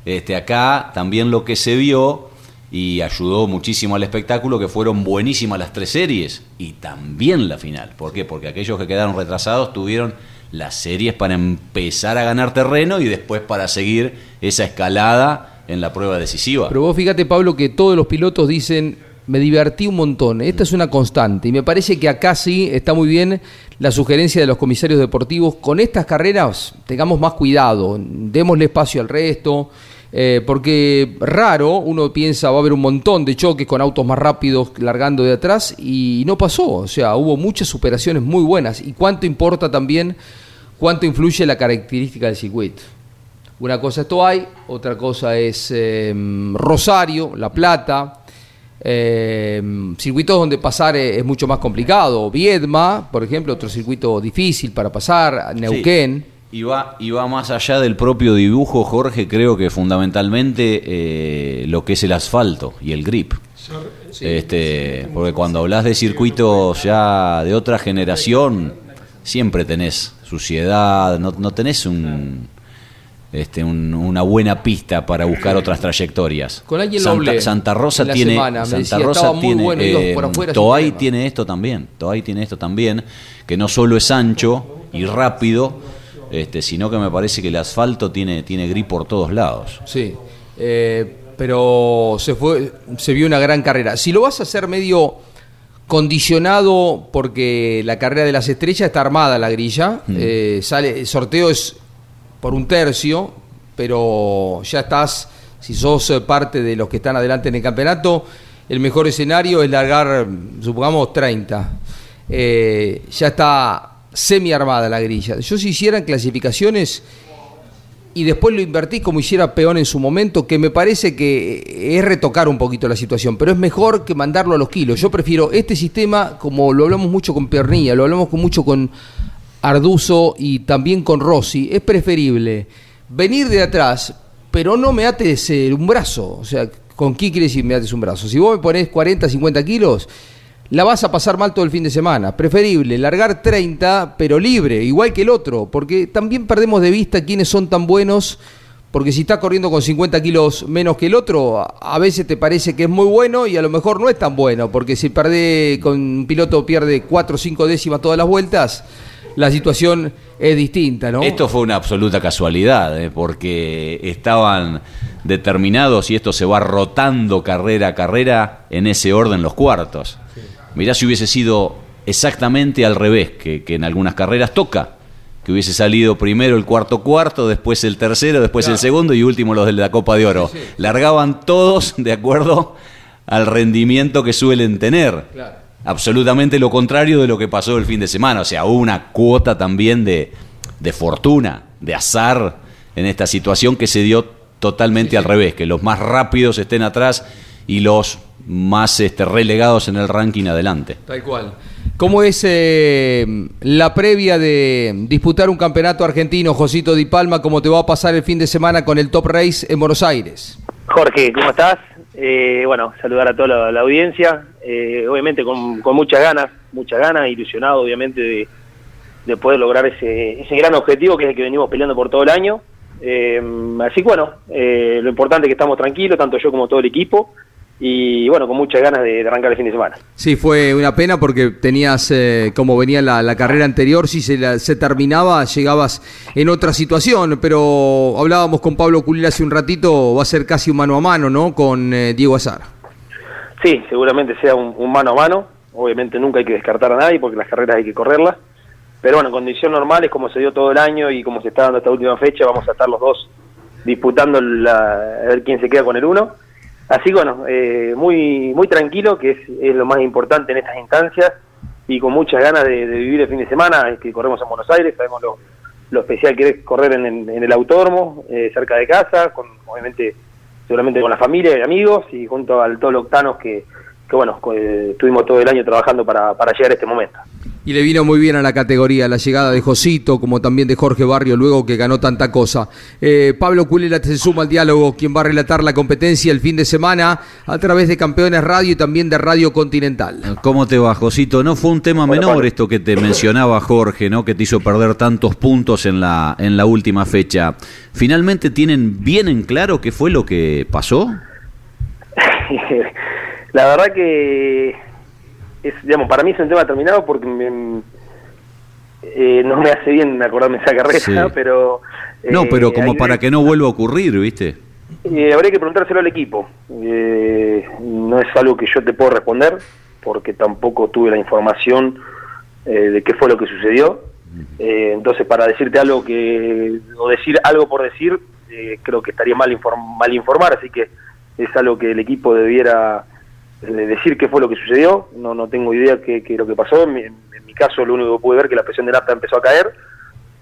Este, acá también lo que se vio y ayudó muchísimo al espectáculo que fueron buenísimas las tres series y también la final. ¿Por qué? Porque aquellos que quedaron retrasados tuvieron las series para empezar a ganar terreno y después para seguir esa escalada en la prueba decisiva. Pero vos fíjate, Pablo, que todos los pilotos dicen, me divertí un montón. Esta es una constante. Y me parece que acá sí está muy bien la sugerencia de los comisarios deportivos. Con estas carreras tengamos más cuidado, démosle espacio al resto. Eh, porque raro, uno piensa va a haber un montón de choques con autos más rápidos largando de atrás y no pasó. O sea, hubo muchas superaciones muy buenas. ¿Y cuánto importa también, cuánto influye la característica del circuito? Una cosa es Toay, otra cosa es eh, Rosario, La Plata, eh, circuitos donde pasar es, es mucho más complicado. Viedma, por ejemplo, otro circuito difícil para pasar, Neuquén. Y va, y va más allá del propio dibujo, Jorge, creo que fundamentalmente eh, lo que es el asfalto y el grip. Este, porque cuando hablas de circuitos ya de otra generación, siempre tenés suciedad, no, no tenés un, este, un- una buena pista para buscar otras trayectorias. Con alguien lo Santa, hablé Santa Rosa tiene, semana, Santa decía, Rosa tiene, bueno, eh, Toay tiene esto también, Toay tiene esto también, que no solo es ancho y rápido, este, sino que me parece que el asfalto tiene, tiene grip por todos lados. Sí, eh, pero se, fue, se vio una gran carrera. Si lo vas a hacer medio condicionado porque la carrera de las estrellas está armada la grilla, eh, sale, el sorteo es por un tercio, pero ya estás, si sos eh, parte de los que están adelante en el campeonato, el mejor escenario es largar, supongamos, 30. Eh, ya está semi armada la grilla. Yo si hicieran clasificaciones y después lo invertís como hiciera Peón en su momento, que me parece que es retocar un poquito la situación, pero es mejor que mandarlo a los kilos. Yo prefiero este sistema, como lo hablamos mucho con Pernilla, lo hablamos mucho con Arduzo y también con Rossi, es preferible venir de atrás, pero no me ates eh, un brazo. O sea, ¿con qué quiere decir me ates un brazo? Si vos me ponés 40, 50 kilos, la vas a pasar mal todo el fin de semana. Preferible largar 30, pero libre, igual que el otro, porque también perdemos de vista quiénes son tan buenos, porque si está corriendo con 50 kilos menos que el otro, a- a veces te parece que es muy bueno y a lo mejor no es tan bueno, porque si perde con un piloto pierde 4 o 5 décimas todas las vueltas, la situación es distinta, ¿no? Esto fue una absoluta casualidad, eh, porque estaban determinados y esto se va rotando carrera a carrera en ese orden los cuartos. Mirá si hubiese sido exactamente al revés, que, que en algunas carreras toca, que hubiese salido primero el cuarto cuarto, después el tercero, después el segundo y último los de la Copa de Oro. Largaban todos (laughs) de acuerdo al rendimiento que suelen tener. Absolutamente lo contrario de lo que pasó el fin de semana. O sea, hubo una cuota también de, de fortuna, de azar en esta situación que se dio totalmente al revés, que los más rápidos estén atrás y los más este, relegados en el ranking adelante. Tal cual. ¿Cómo es eh, la previa de disputar un campeonato argentino, Josito Di Palma? ¿Cómo te va a pasar el fin de semana con el Top Race en Buenos Aires? Jorge, ¿cómo estás? Eh, bueno, saludar a toda la, la audiencia. Eh, obviamente con, con muchas ganas, muchas ganas, ilusionado obviamente de, de poder lograr ese, ese gran objetivo que es el que venimos peleando por todo el año. Eh, así que bueno, eh, lo importante es que estamos tranquilos, tanto yo como todo el equipo, y bueno, con muchas ganas de, de arrancar el fin de semana. Sí, fue una pena porque tenías, eh, como venía la, la carrera anterior, si se, la- se terminaba, llegabas en otra situación, pero hablábamos con Pablo Culil hace un ratito, va a ser casi un mano a mano, ¿no? Con eh, Diego Azar. Sí, seguramente sea un, un mano a mano. Obviamente nunca hay que descartar a nadie porque las carreras hay que correrlas. Pero bueno, en condiciones normales, como se dio todo el año y como se está dando esta última fecha, vamos a estar los dos disputando la, a ver quién se queda con el uno. Así bueno, eh, muy muy tranquilo, que es, es lo más importante en estas instancias, y con muchas ganas de, vivir el fin de semana, es que corremos en Buenos Aires, sabemos lo, lo especial que es correr en, el- en el autódromo, eh, cerca de casa, con obviamente seguramente con la familia y amigos, y junto al todos los octanos que, que bueno, eh, estuvimos todo el año trabajando para, para llegar a este momento. Y le vino muy bien a la categoría la llegada de Josito, como también de Jorge Barrio, luego que ganó tanta cosa. Eh, Pablo Culela se suma al diálogo, quien va a relatar la competencia el fin de semana a través de Campeones Radio y también de Radio Continental. ¿Cómo te va, Josito? No fue un tema menor esto que te mencionaba Jorge, ¿no? Que te hizo perder tantos puntos en la, en la última fecha. ¿Finalmente tienen bien en claro qué fue lo que pasó? (laughs) la verdad que es, digamos, para mí es un tema terminado porque me- eh, no me hace bien acordarme esa carrera, Sí. (laughs) pero... No, eh, pero como para que no vuelva a ocurrir, ¿viste? Eh, habría que preguntárselo al equipo. Eh, no es algo que yo te puedo responder, porque tampoco tuve la información eh, de qué fue lo que sucedió. Entonces, para decirte algo que o decir algo por decir, eh, creo que estaría mal, inform- mal informar, así que es algo que el equipo debiera decir qué fue lo que sucedió. No, no tengo idea qué, qué lo que pasó. En mi, en mi caso, lo único que pude ver es que la presión de nafta empezó a caer.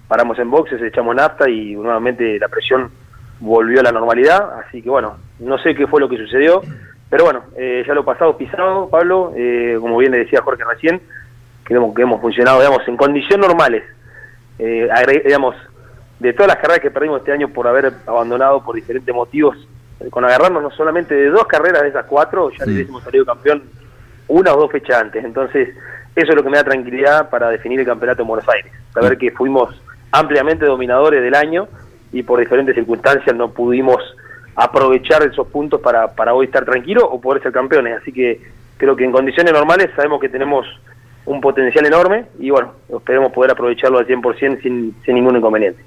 Paramos en boxes, echamos nafta y nuevamente la presión volvió a la normalidad. Así que bueno, no sé qué fue lo que sucedió. Pero bueno, eh, ya lo pasado pisado, Pablo, eh, como bien le decía Jorge recién, que hemos, que hemos funcionado, digamos, en condiciones normales. Eh, digamos, de todas las carreras que perdimos este año por haber abandonado por diferentes motivos, con agarrarnos no solamente de dos carreras de esas cuatro, ya le hubiésemos salido campeón una o dos fechas antes. Entonces, eso es lo que me da tranquilidad para definir el campeonato en Buenos Aires. Saber que fuimos ampliamente dominadores del año y por diferentes circunstancias no pudimos aprovechar esos puntos para, para hoy estar tranquilos o poder ser campeones. Así que creo que en condiciones normales sabemos que tenemos un potencial enorme y bueno, esperemos poder aprovecharlo al 100% sin, sin ningún inconveniente.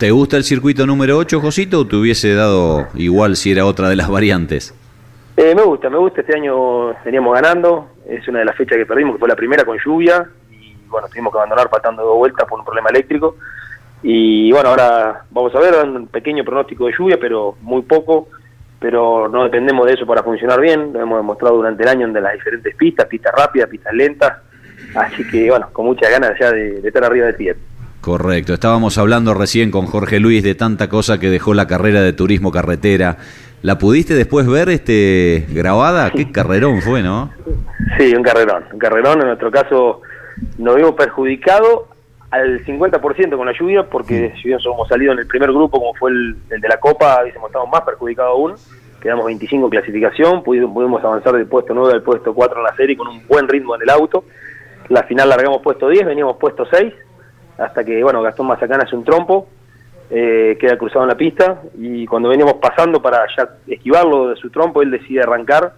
¿Te gusta el circuito número 8, Josito, o te hubiese dado igual si era otra de las (laughs) variantes? Eh, me gusta, me gusta. Este año veníamos ganando. Es una de las fechas que perdimos, que fue la primera con lluvia. Y bueno, tuvimos que abandonar faltando dos vueltas por un problema eléctrico. Y bueno, ahora vamos a ver, un pequeño pronóstico de lluvia, pero muy poco. Pero no dependemos de eso para funcionar bien. Lo hemos demostrado durante el año en las diferentes pistas, pistas rápidas, pistas lentas. Así que bueno, con muchas ganas ya de, de estar arriba del pie. Correcto. Estábamos hablando recién con Jorge Luis de tanta cosa que dejó la carrera de turismo carretera. ¿La pudiste después ver este grabada? Qué carrerón fue, ¿no? Sí, un carrerón. Un carrerón, en nuestro caso, nos vimos perjudicado al 50% con la lluvia, porque si bien somos salido en el primer grupo, como fue el, el de la Copa, hubiésemos estado más perjudicados aún. quedamos 25 en clasificación, pudimos, pudimos avanzar del puesto 9 al puesto 4 en la serie con un buen ritmo en el auto. La final largamos puesto 10, veníamos puesto 6, hasta que, bueno, Gastón Mazacán hace un trompo, eh, queda cruzado en la pista, y cuando veníamos pasando para ya esquivarlo de su trompo, él decide arrancar.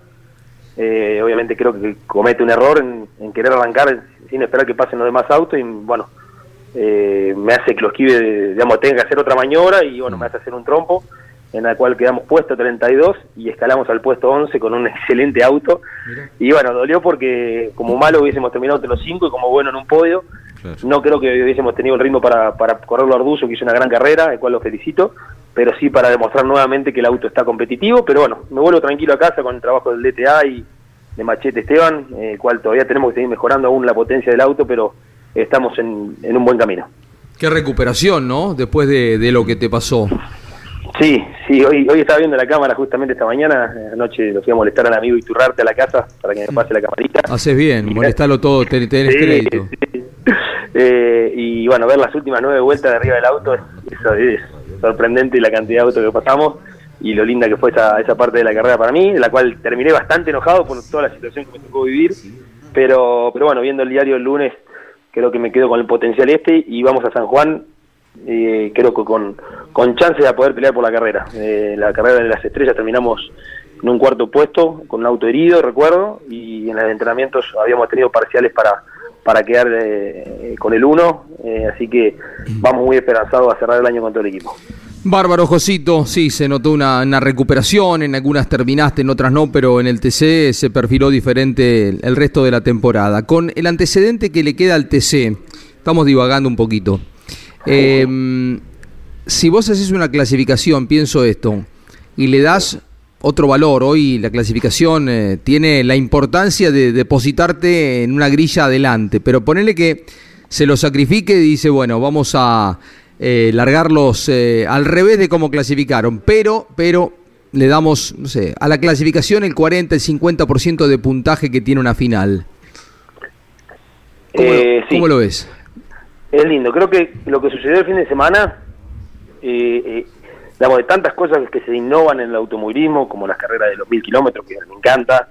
Eh, obviamente creo que comete un error en, en querer arrancar sin esperar que pasen los demás autos, y bueno, eh, me hace que lo esquive, digamos, tenga que hacer otra maniobra, y bueno, me hace hacer un trompo en la cual quedamos puesto 32 y escalamos al puesto 11 con un (laughs) excelente auto. Y bueno, dolió porque como malo hubiésemos terminado entre los 5 y como bueno en un podio. No creo que hubiésemos tenido el ritmo para, para correrlo Arduzo, que hizo una gran carrera, el cual lo felicito, pero sí para demostrar nuevamente que el auto está competitivo. Pero bueno, me vuelvo tranquilo a casa con el trabajo del DTA y de Machete Esteban, el cual todavía tenemos que seguir mejorando aún la potencia del auto, pero estamos en, en un buen camino. Qué recuperación, ¿no? Después de, de lo que te pasó. Sí, sí, hoy, hoy estaba viendo la cámara justamente esta mañana, anoche lo fui a molestar al amigo Iturrarte a la casa para que me pase la camarita. Haces bien, molestarlo todo, ten- tenés Sí, crédito. sí. Eh, y bueno, ver las últimas nueve vueltas de arriba del auto es, es- es sorprendente la cantidad de autos que pasamos y lo linda que fue esa, esa parte de la carrera para mí, de la cual terminé bastante enojado por toda la situación que me tocó vivir, pero, pero bueno, viendo el diario el lunes, creo que me quedo con el potencial este y vamos a San Juan, eh, creo que con, con chance de poder pelear por la carrera. Eh, la carrera de las estrellas terminamos en un cuarto puesto con un auto herido, recuerdo, y en los entrenamientos habíamos tenido parciales para, para quedar eh, con el 1, así que vamos muy esperanzados a cerrar el año con todo el equipo. Bárbaro, Josito. Sí, se notó una, una recuperación. En algunas terminaste, en otras no, pero en el TC se perfiló diferente el, el resto de la temporada. Con el antecedente que le queda al TC, estamos divagando un poquito. Eh, si vos haces una clasificación, pienso esto, y le das otro valor, hoy la clasificación eh, tiene la importancia de depositarte en una grilla adelante, pero ponele que se lo sacrifique y dice, bueno, vamos a eh, largarlos eh, al revés de cómo clasificaron, pero, pero le damos, no sé, a la clasificación el 40, el 50% de puntaje que tiene una final. ¿Cómo, lo- sí. cómo lo ves? Es lindo, creo que lo que sucedió el fin de semana, eh, eh, digamos, de tantas cosas que se innovan en el automovilismo, como las carreras de los mil kilómetros, que me encanta,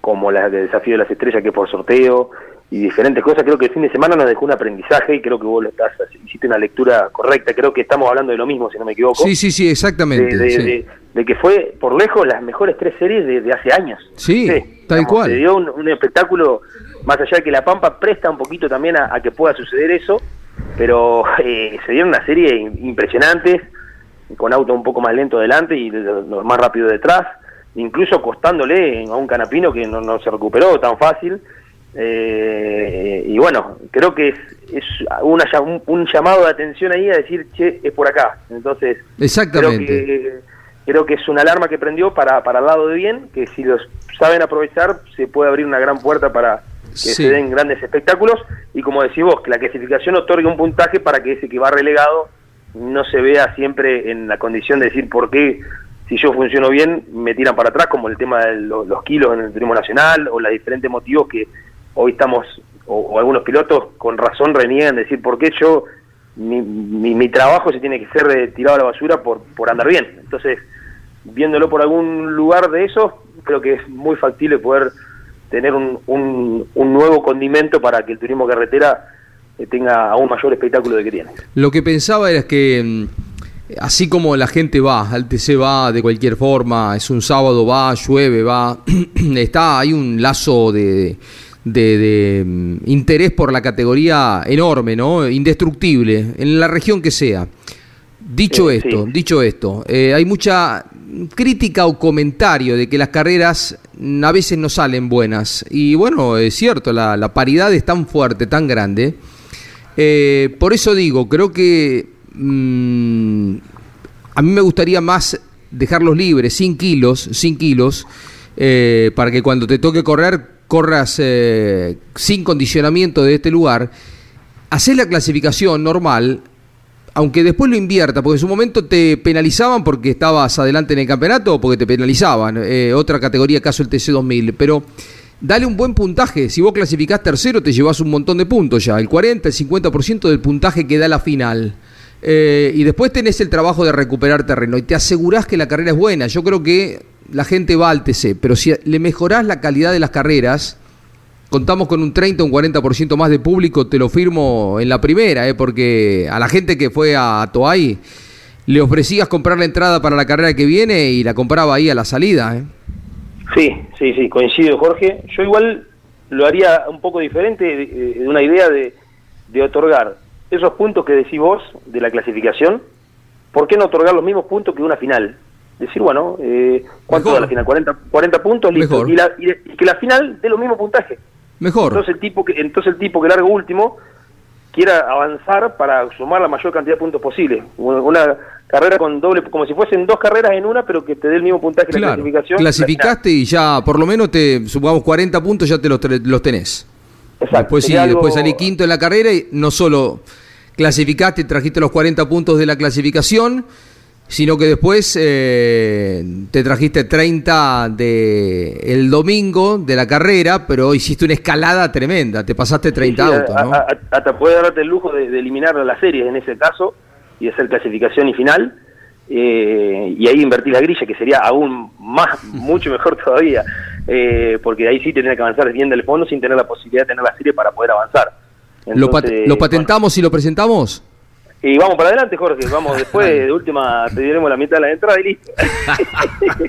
como las del desafío de las estrellas, que es por sorteo, y diferentes cosas, creo que el fin de semana nos dejó un aprendizaje y creo que vos lo estás, hiciste una lectura correcta, creo que estamos hablando de lo mismo, si no me equivoco. Sí, sí, sí, exactamente. de, de- sí. de- de que fue por lejos las mejores tres series de, hace años. Sí, tal digamos, cual. Se dio un, un espectáculo, más allá de que La Pampa presta un poquito también a, a que pueda suceder eso, pero (laughs) eh, se dieron una serie impresionantes, con auto un poco más lento delante y más rápido detrás, incluso costándole a un canapino que no, no se recuperó tan fácil. Eh, y bueno, creo que es, es una un, un llamado de atención ahí a decir, che, es por acá. Entonces, Exactamente. Creo que, creo que es una alarma que prendió para, para el lado de bien, que si los saben aprovechar, se puede abrir una gran puerta para que Sí. se den grandes espectáculos. Y como decís vos, que la clasificación otorgue un puntaje para que ese que va relegado no se vea siempre en la condición de decir por qué, si yo funciono bien, me tiran para atrás, como el tema de lo- los kilos en el turismo nacional o los diferentes motivos que hoy estamos, o, o algunos pilotos con razón reniegan, decir por qué yo mi, mi, mi trabajo se tiene que ser tirado a la basura por, por andar bien. Entonces, viéndolo por algún lugar de eso, creo que es muy factible poder tener un, un, un nuevo condimento para que el turismo carretera eh, tenga aún mayor espectáculo de que tiene. Lo que pensaba era que mm, así como la gente va, al TC va de cualquier forma, es un sábado, va, llueve, va, (clears throat) está, hay un lazo de, de- de, mm, interés por la categoría enorme, ¿no? Indestructible, en la región que sea. Dicho Eh, esto, sí. dicho esto, eh, hay mucha crítica o comentario de que las carreras a veces no salen buenas. Y bueno, es cierto, la, paridad es tan fuerte, tan grande. Eh, por eso digo, creo que mm, a mí me gustaría más dejarlos libres, sin kilos, sin kilos, eh, para que cuando te toque correr, corras eh, sin condicionamiento de este lugar. Hacer la clasificación normal, aunque después lo invierta, porque en su momento te penalizaban porque estabas adelante en el campeonato o porque te penalizaban, eh, otra categoría caso el TC2000, pero dale un buen puntaje, si vos clasificás tercero te llevas un montón de puntos ya, el 40, el 50% del puntaje que da la final. Eh, y después tenés el trabajo de recuperar terreno y te asegurás que la carrera es buena. Yo creo que la gente va al TC, pero si le mejorás la calidad de las carreras, contamos con un 30 o un 40% más de público, te lo firmo en la primera, ¿eh? porque a la gente que fue a Toay le ofrecías comprar la entrada para la carrera que viene y la compraba ahí a la salida. ¿eh? Sí, sí, sí, coincido Jorge. Yo igual lo haría un poco diferente de, de una idea de, de otorgar esos puntos que decís vos de la clasificación, ¿por qué no otorgar los mismos puntos que una final? Decir, bueno, eh, ¿cuánto da la final? 40, 40 puntos, listo. Y, la- y y que la final dé los mismos puntajes. Mejor. Entonces el tipo que, entonces el tipo que larga último quiera avanzar para sumar la mayor cantidad de puntos posible. Una, carrera con doble, como si fuesen dos carreras en una, pero que te dé el mismo puntaje en la Claro, clasificación. la clasificaste y ya por lo menos te sumamos 40 puntos, ya te los, los tenés. Exacto, Después sí, algo- después salí quinto en la carrera y no solo clasificaste, trajiste los 40 puntos de la clasificación, sino que después eh, te trajiste 30 de el domingo de la carrera, pero hiciste una escalada tremenda, te pasaste 30 Sí, sí, autos, a- ¿no? a- a- hasta puede darte el lujo de, de eliminar la serie en ese caso y hacer clasificación y final. eh, y ahí invertir la grilla, que sería aún más, mucho mejor (laughs) todavía, eh, porque ahí sí tener que avanzar bien del fondo sin tener la posibilidad de tener la serie para poder avanzar. ¿Lo, pat- lo patentamos y lo presentamos? Y vamos para adelante, Jorge. Vamos (laughs) después, de última, te diremos la mitad de la entrada y listo. (laughs)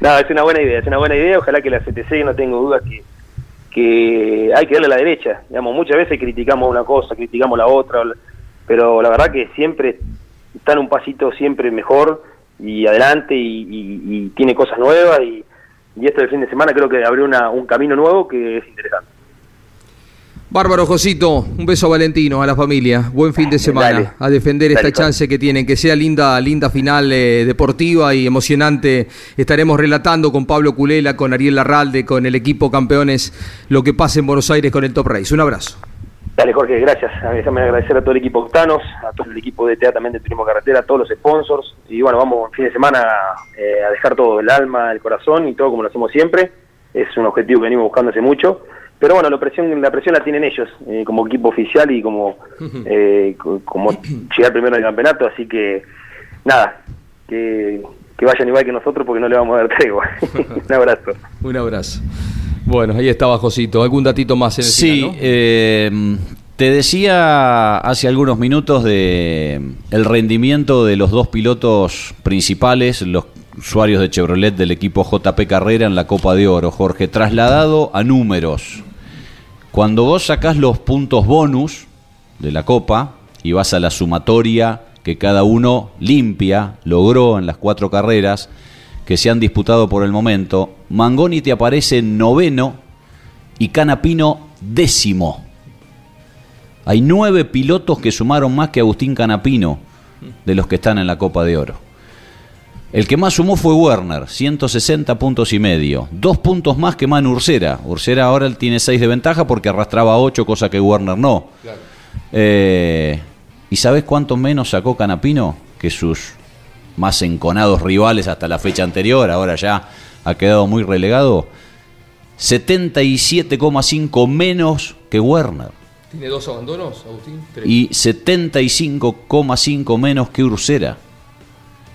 no, es una buena idea, es una buena idea. Ojalá que la CTC, no tengo dudas que, que hay que darle a la derecha. Digamos, muchas veces criticamos una cosa, criticamos la otra, pero la verdad que siempre están un pasito siempre mejor y adelante y, y- y tiene cosas nuevas y, y esto del fin de semana creo que abrió una, un camino nuevo que es interesante. Bárbaro, Josito. Un beso a Valentino, a la familia. Buen fin de semana. Dale. A defender Dale, esta chance que tienen. Que sea linda, linda final eh, deportiva y emocionante. Estaremos relatando con Pablo Culela, con Ariel Larralde, con el equipo campeones, lo que pase en Buenos Aires con el Top Race. Un abrazo. Dale, Jorge, gracias. Déjame agradecer a todo el equipo Octanos, a todo el equipo de TEA también de Turismo Carretera, a todos los sponsors. Y bueno, vamos fin de semana eh, a dejar todo, el alma, el corazón y todo como lo hacemos siempre. Es un objetivo que venimos buscando hace mucho. Pero bueno, la presión, la presión la tienen ellos, eh, como equipo oficial y como, eh, co- como llegar primero al campeonato. Así que, nada, que, que vayan igual que nosotros porque no le vamos a dar tregua. (laughs) un abrazo. Un abrazo. Bueno, ahí estaba Josito. ¿Algún datito más en el Sí, final, no? eh, te decía hace algunos minutos de el rendimiento de los dos pilotos principales, los usuarios de Chevrolet del equipo JP Carrera en la Copa de Oro, Jorge, trasladado a números. Cuando vos sacás los puntos bonus de la Copa y vas a la sumatoria que cada uno limpia, logró en las cuatro carreras que se han disputado por el momento, Mangoni te aparece en noveno y Canapino décimo. Hay nueve pilotos que sumaron más que Agustín Canapino de los que están en la Copa de Oro. El que más sumó fue Werner, 160 puntos y medio. Dos puntos más que Manu Ursera. Ursera ahora tiene seis de ventaja porque arrastraba ocho, cosa que Werner no. Eh, ¿Y sabes cuánto menos sacó Canapino que sus más enconados rivales hasta la fecha anterior? Ahora ya ha quedado muy relegado. 77,5 menos que Werner ¿Tiene dos abandonos, Agustín? y 75,5 menos que Ursera.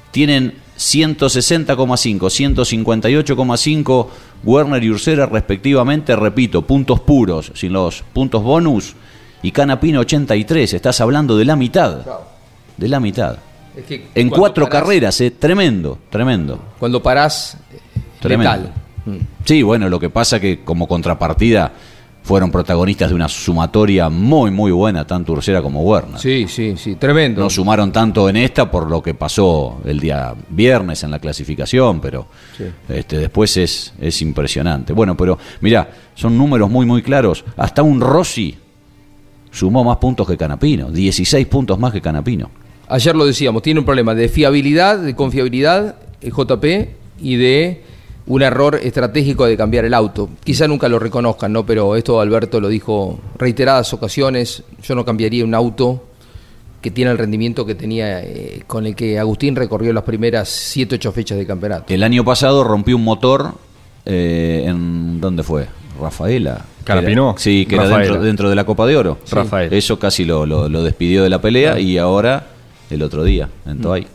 Tienen 160,5, 158,5 Werner y Ursera respectivamente, repito, puntos puros, sin los puntos bonus, y Canapino 83, estás hablando de la mitad. De la mitad. Es que En cuatro parás- carreras, eh, tremendo, tremendo. Cuando parás, eh, Tremendo. letal. Sí, bueno, lo que pasa que como contrapartida fueron protagonistas de una sumatoria muy, muy buena, tanto Ursera como Werner. Sí, sí, sí, tremendo. No sumaron tanto en esta por lo que pasó el día viernes en la clasificación, pero Sí. este, después es, es impresionante. Bueno, pero mirá, son números muy, muy claros. Hasta un Rossi sumó más puntos que Canapino, 16 puntos más que Canapino. Ayer lo decíamos, tiene un problema de fiabilidad, de confiabilidad, el JP, y de un error estratégico de cambiar el auto. Quizá nunca lo reconozcan, ¿no? Pero esto Alberto lo dijo reiteradas ocasiones. Yo no cambiaría un auto que tiene el rendimiento que tenía eh, con el que Agustín recorrió las primeras 7, 8 fechas de campeonato. El año pasado rompió un motor eh, en ¿dónde fue? Rafaela. ¿Canapino? Era- sí, que era dentro, dentro de la Copa de Oro. Sí. Rafael. Eso casi lo, lo- lo despidió de la pelea y ahora el otro día en Toay.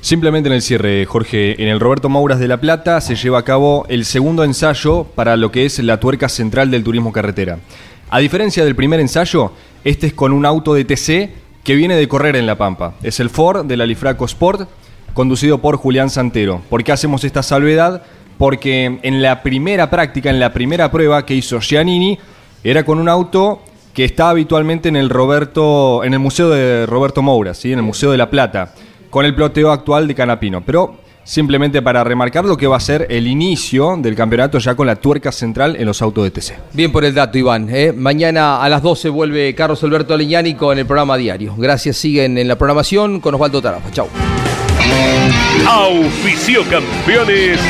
Simplemente en el cierre, Jorge, en el Roberto Mouras de La Plata se lleva a cabo el segundo ensayo para lo que es la tuerca central del turismo carretera. A diferencia del primer ensayo, este es con un auto de TC que viene de correr en La Pampa. Es el Ford de la Lifraco Sport, conducido por Julián Santero. ¿Por qué hacemos esta salvedad? Porque en la primera práctica, en la primera prueba que hizo Giannini, era con un auto que está habitualmente en el Roberto, en el Museo de Roberto Moura, ¿sí? en el Museo de La Plata, con el ploteo actual de Canapino. Pero simplemente para remarcar lo que va a ser el inicio del campeonato ya con la tuerca central en los autos de TC. Bien por el dato, Iván. ¿eh? Mañana a las 12 vuelve Carlos Alberto Leñani con el programa diario. Gracias, siguen en la programación con Osvaldo Tarafa. Chau. Auspicio campeones.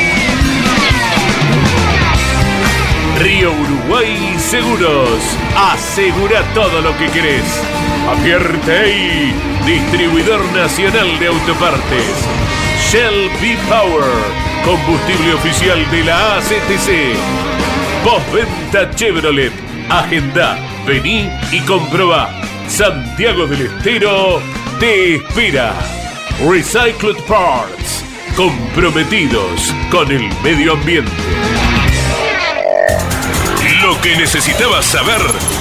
Río Uruguay Seguros. Asegura todo lo que querés. Apierte distribuidor nacional de autopartes. Shell B Power, combustible oficial de la ACTC. Postventa Chevrolet. Agenda, vení y comprobá. Santiago del Estero te espera. Recycled Parts, comprometidos con el medio ambiente. Lo que necesitabas saber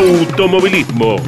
automovilismo.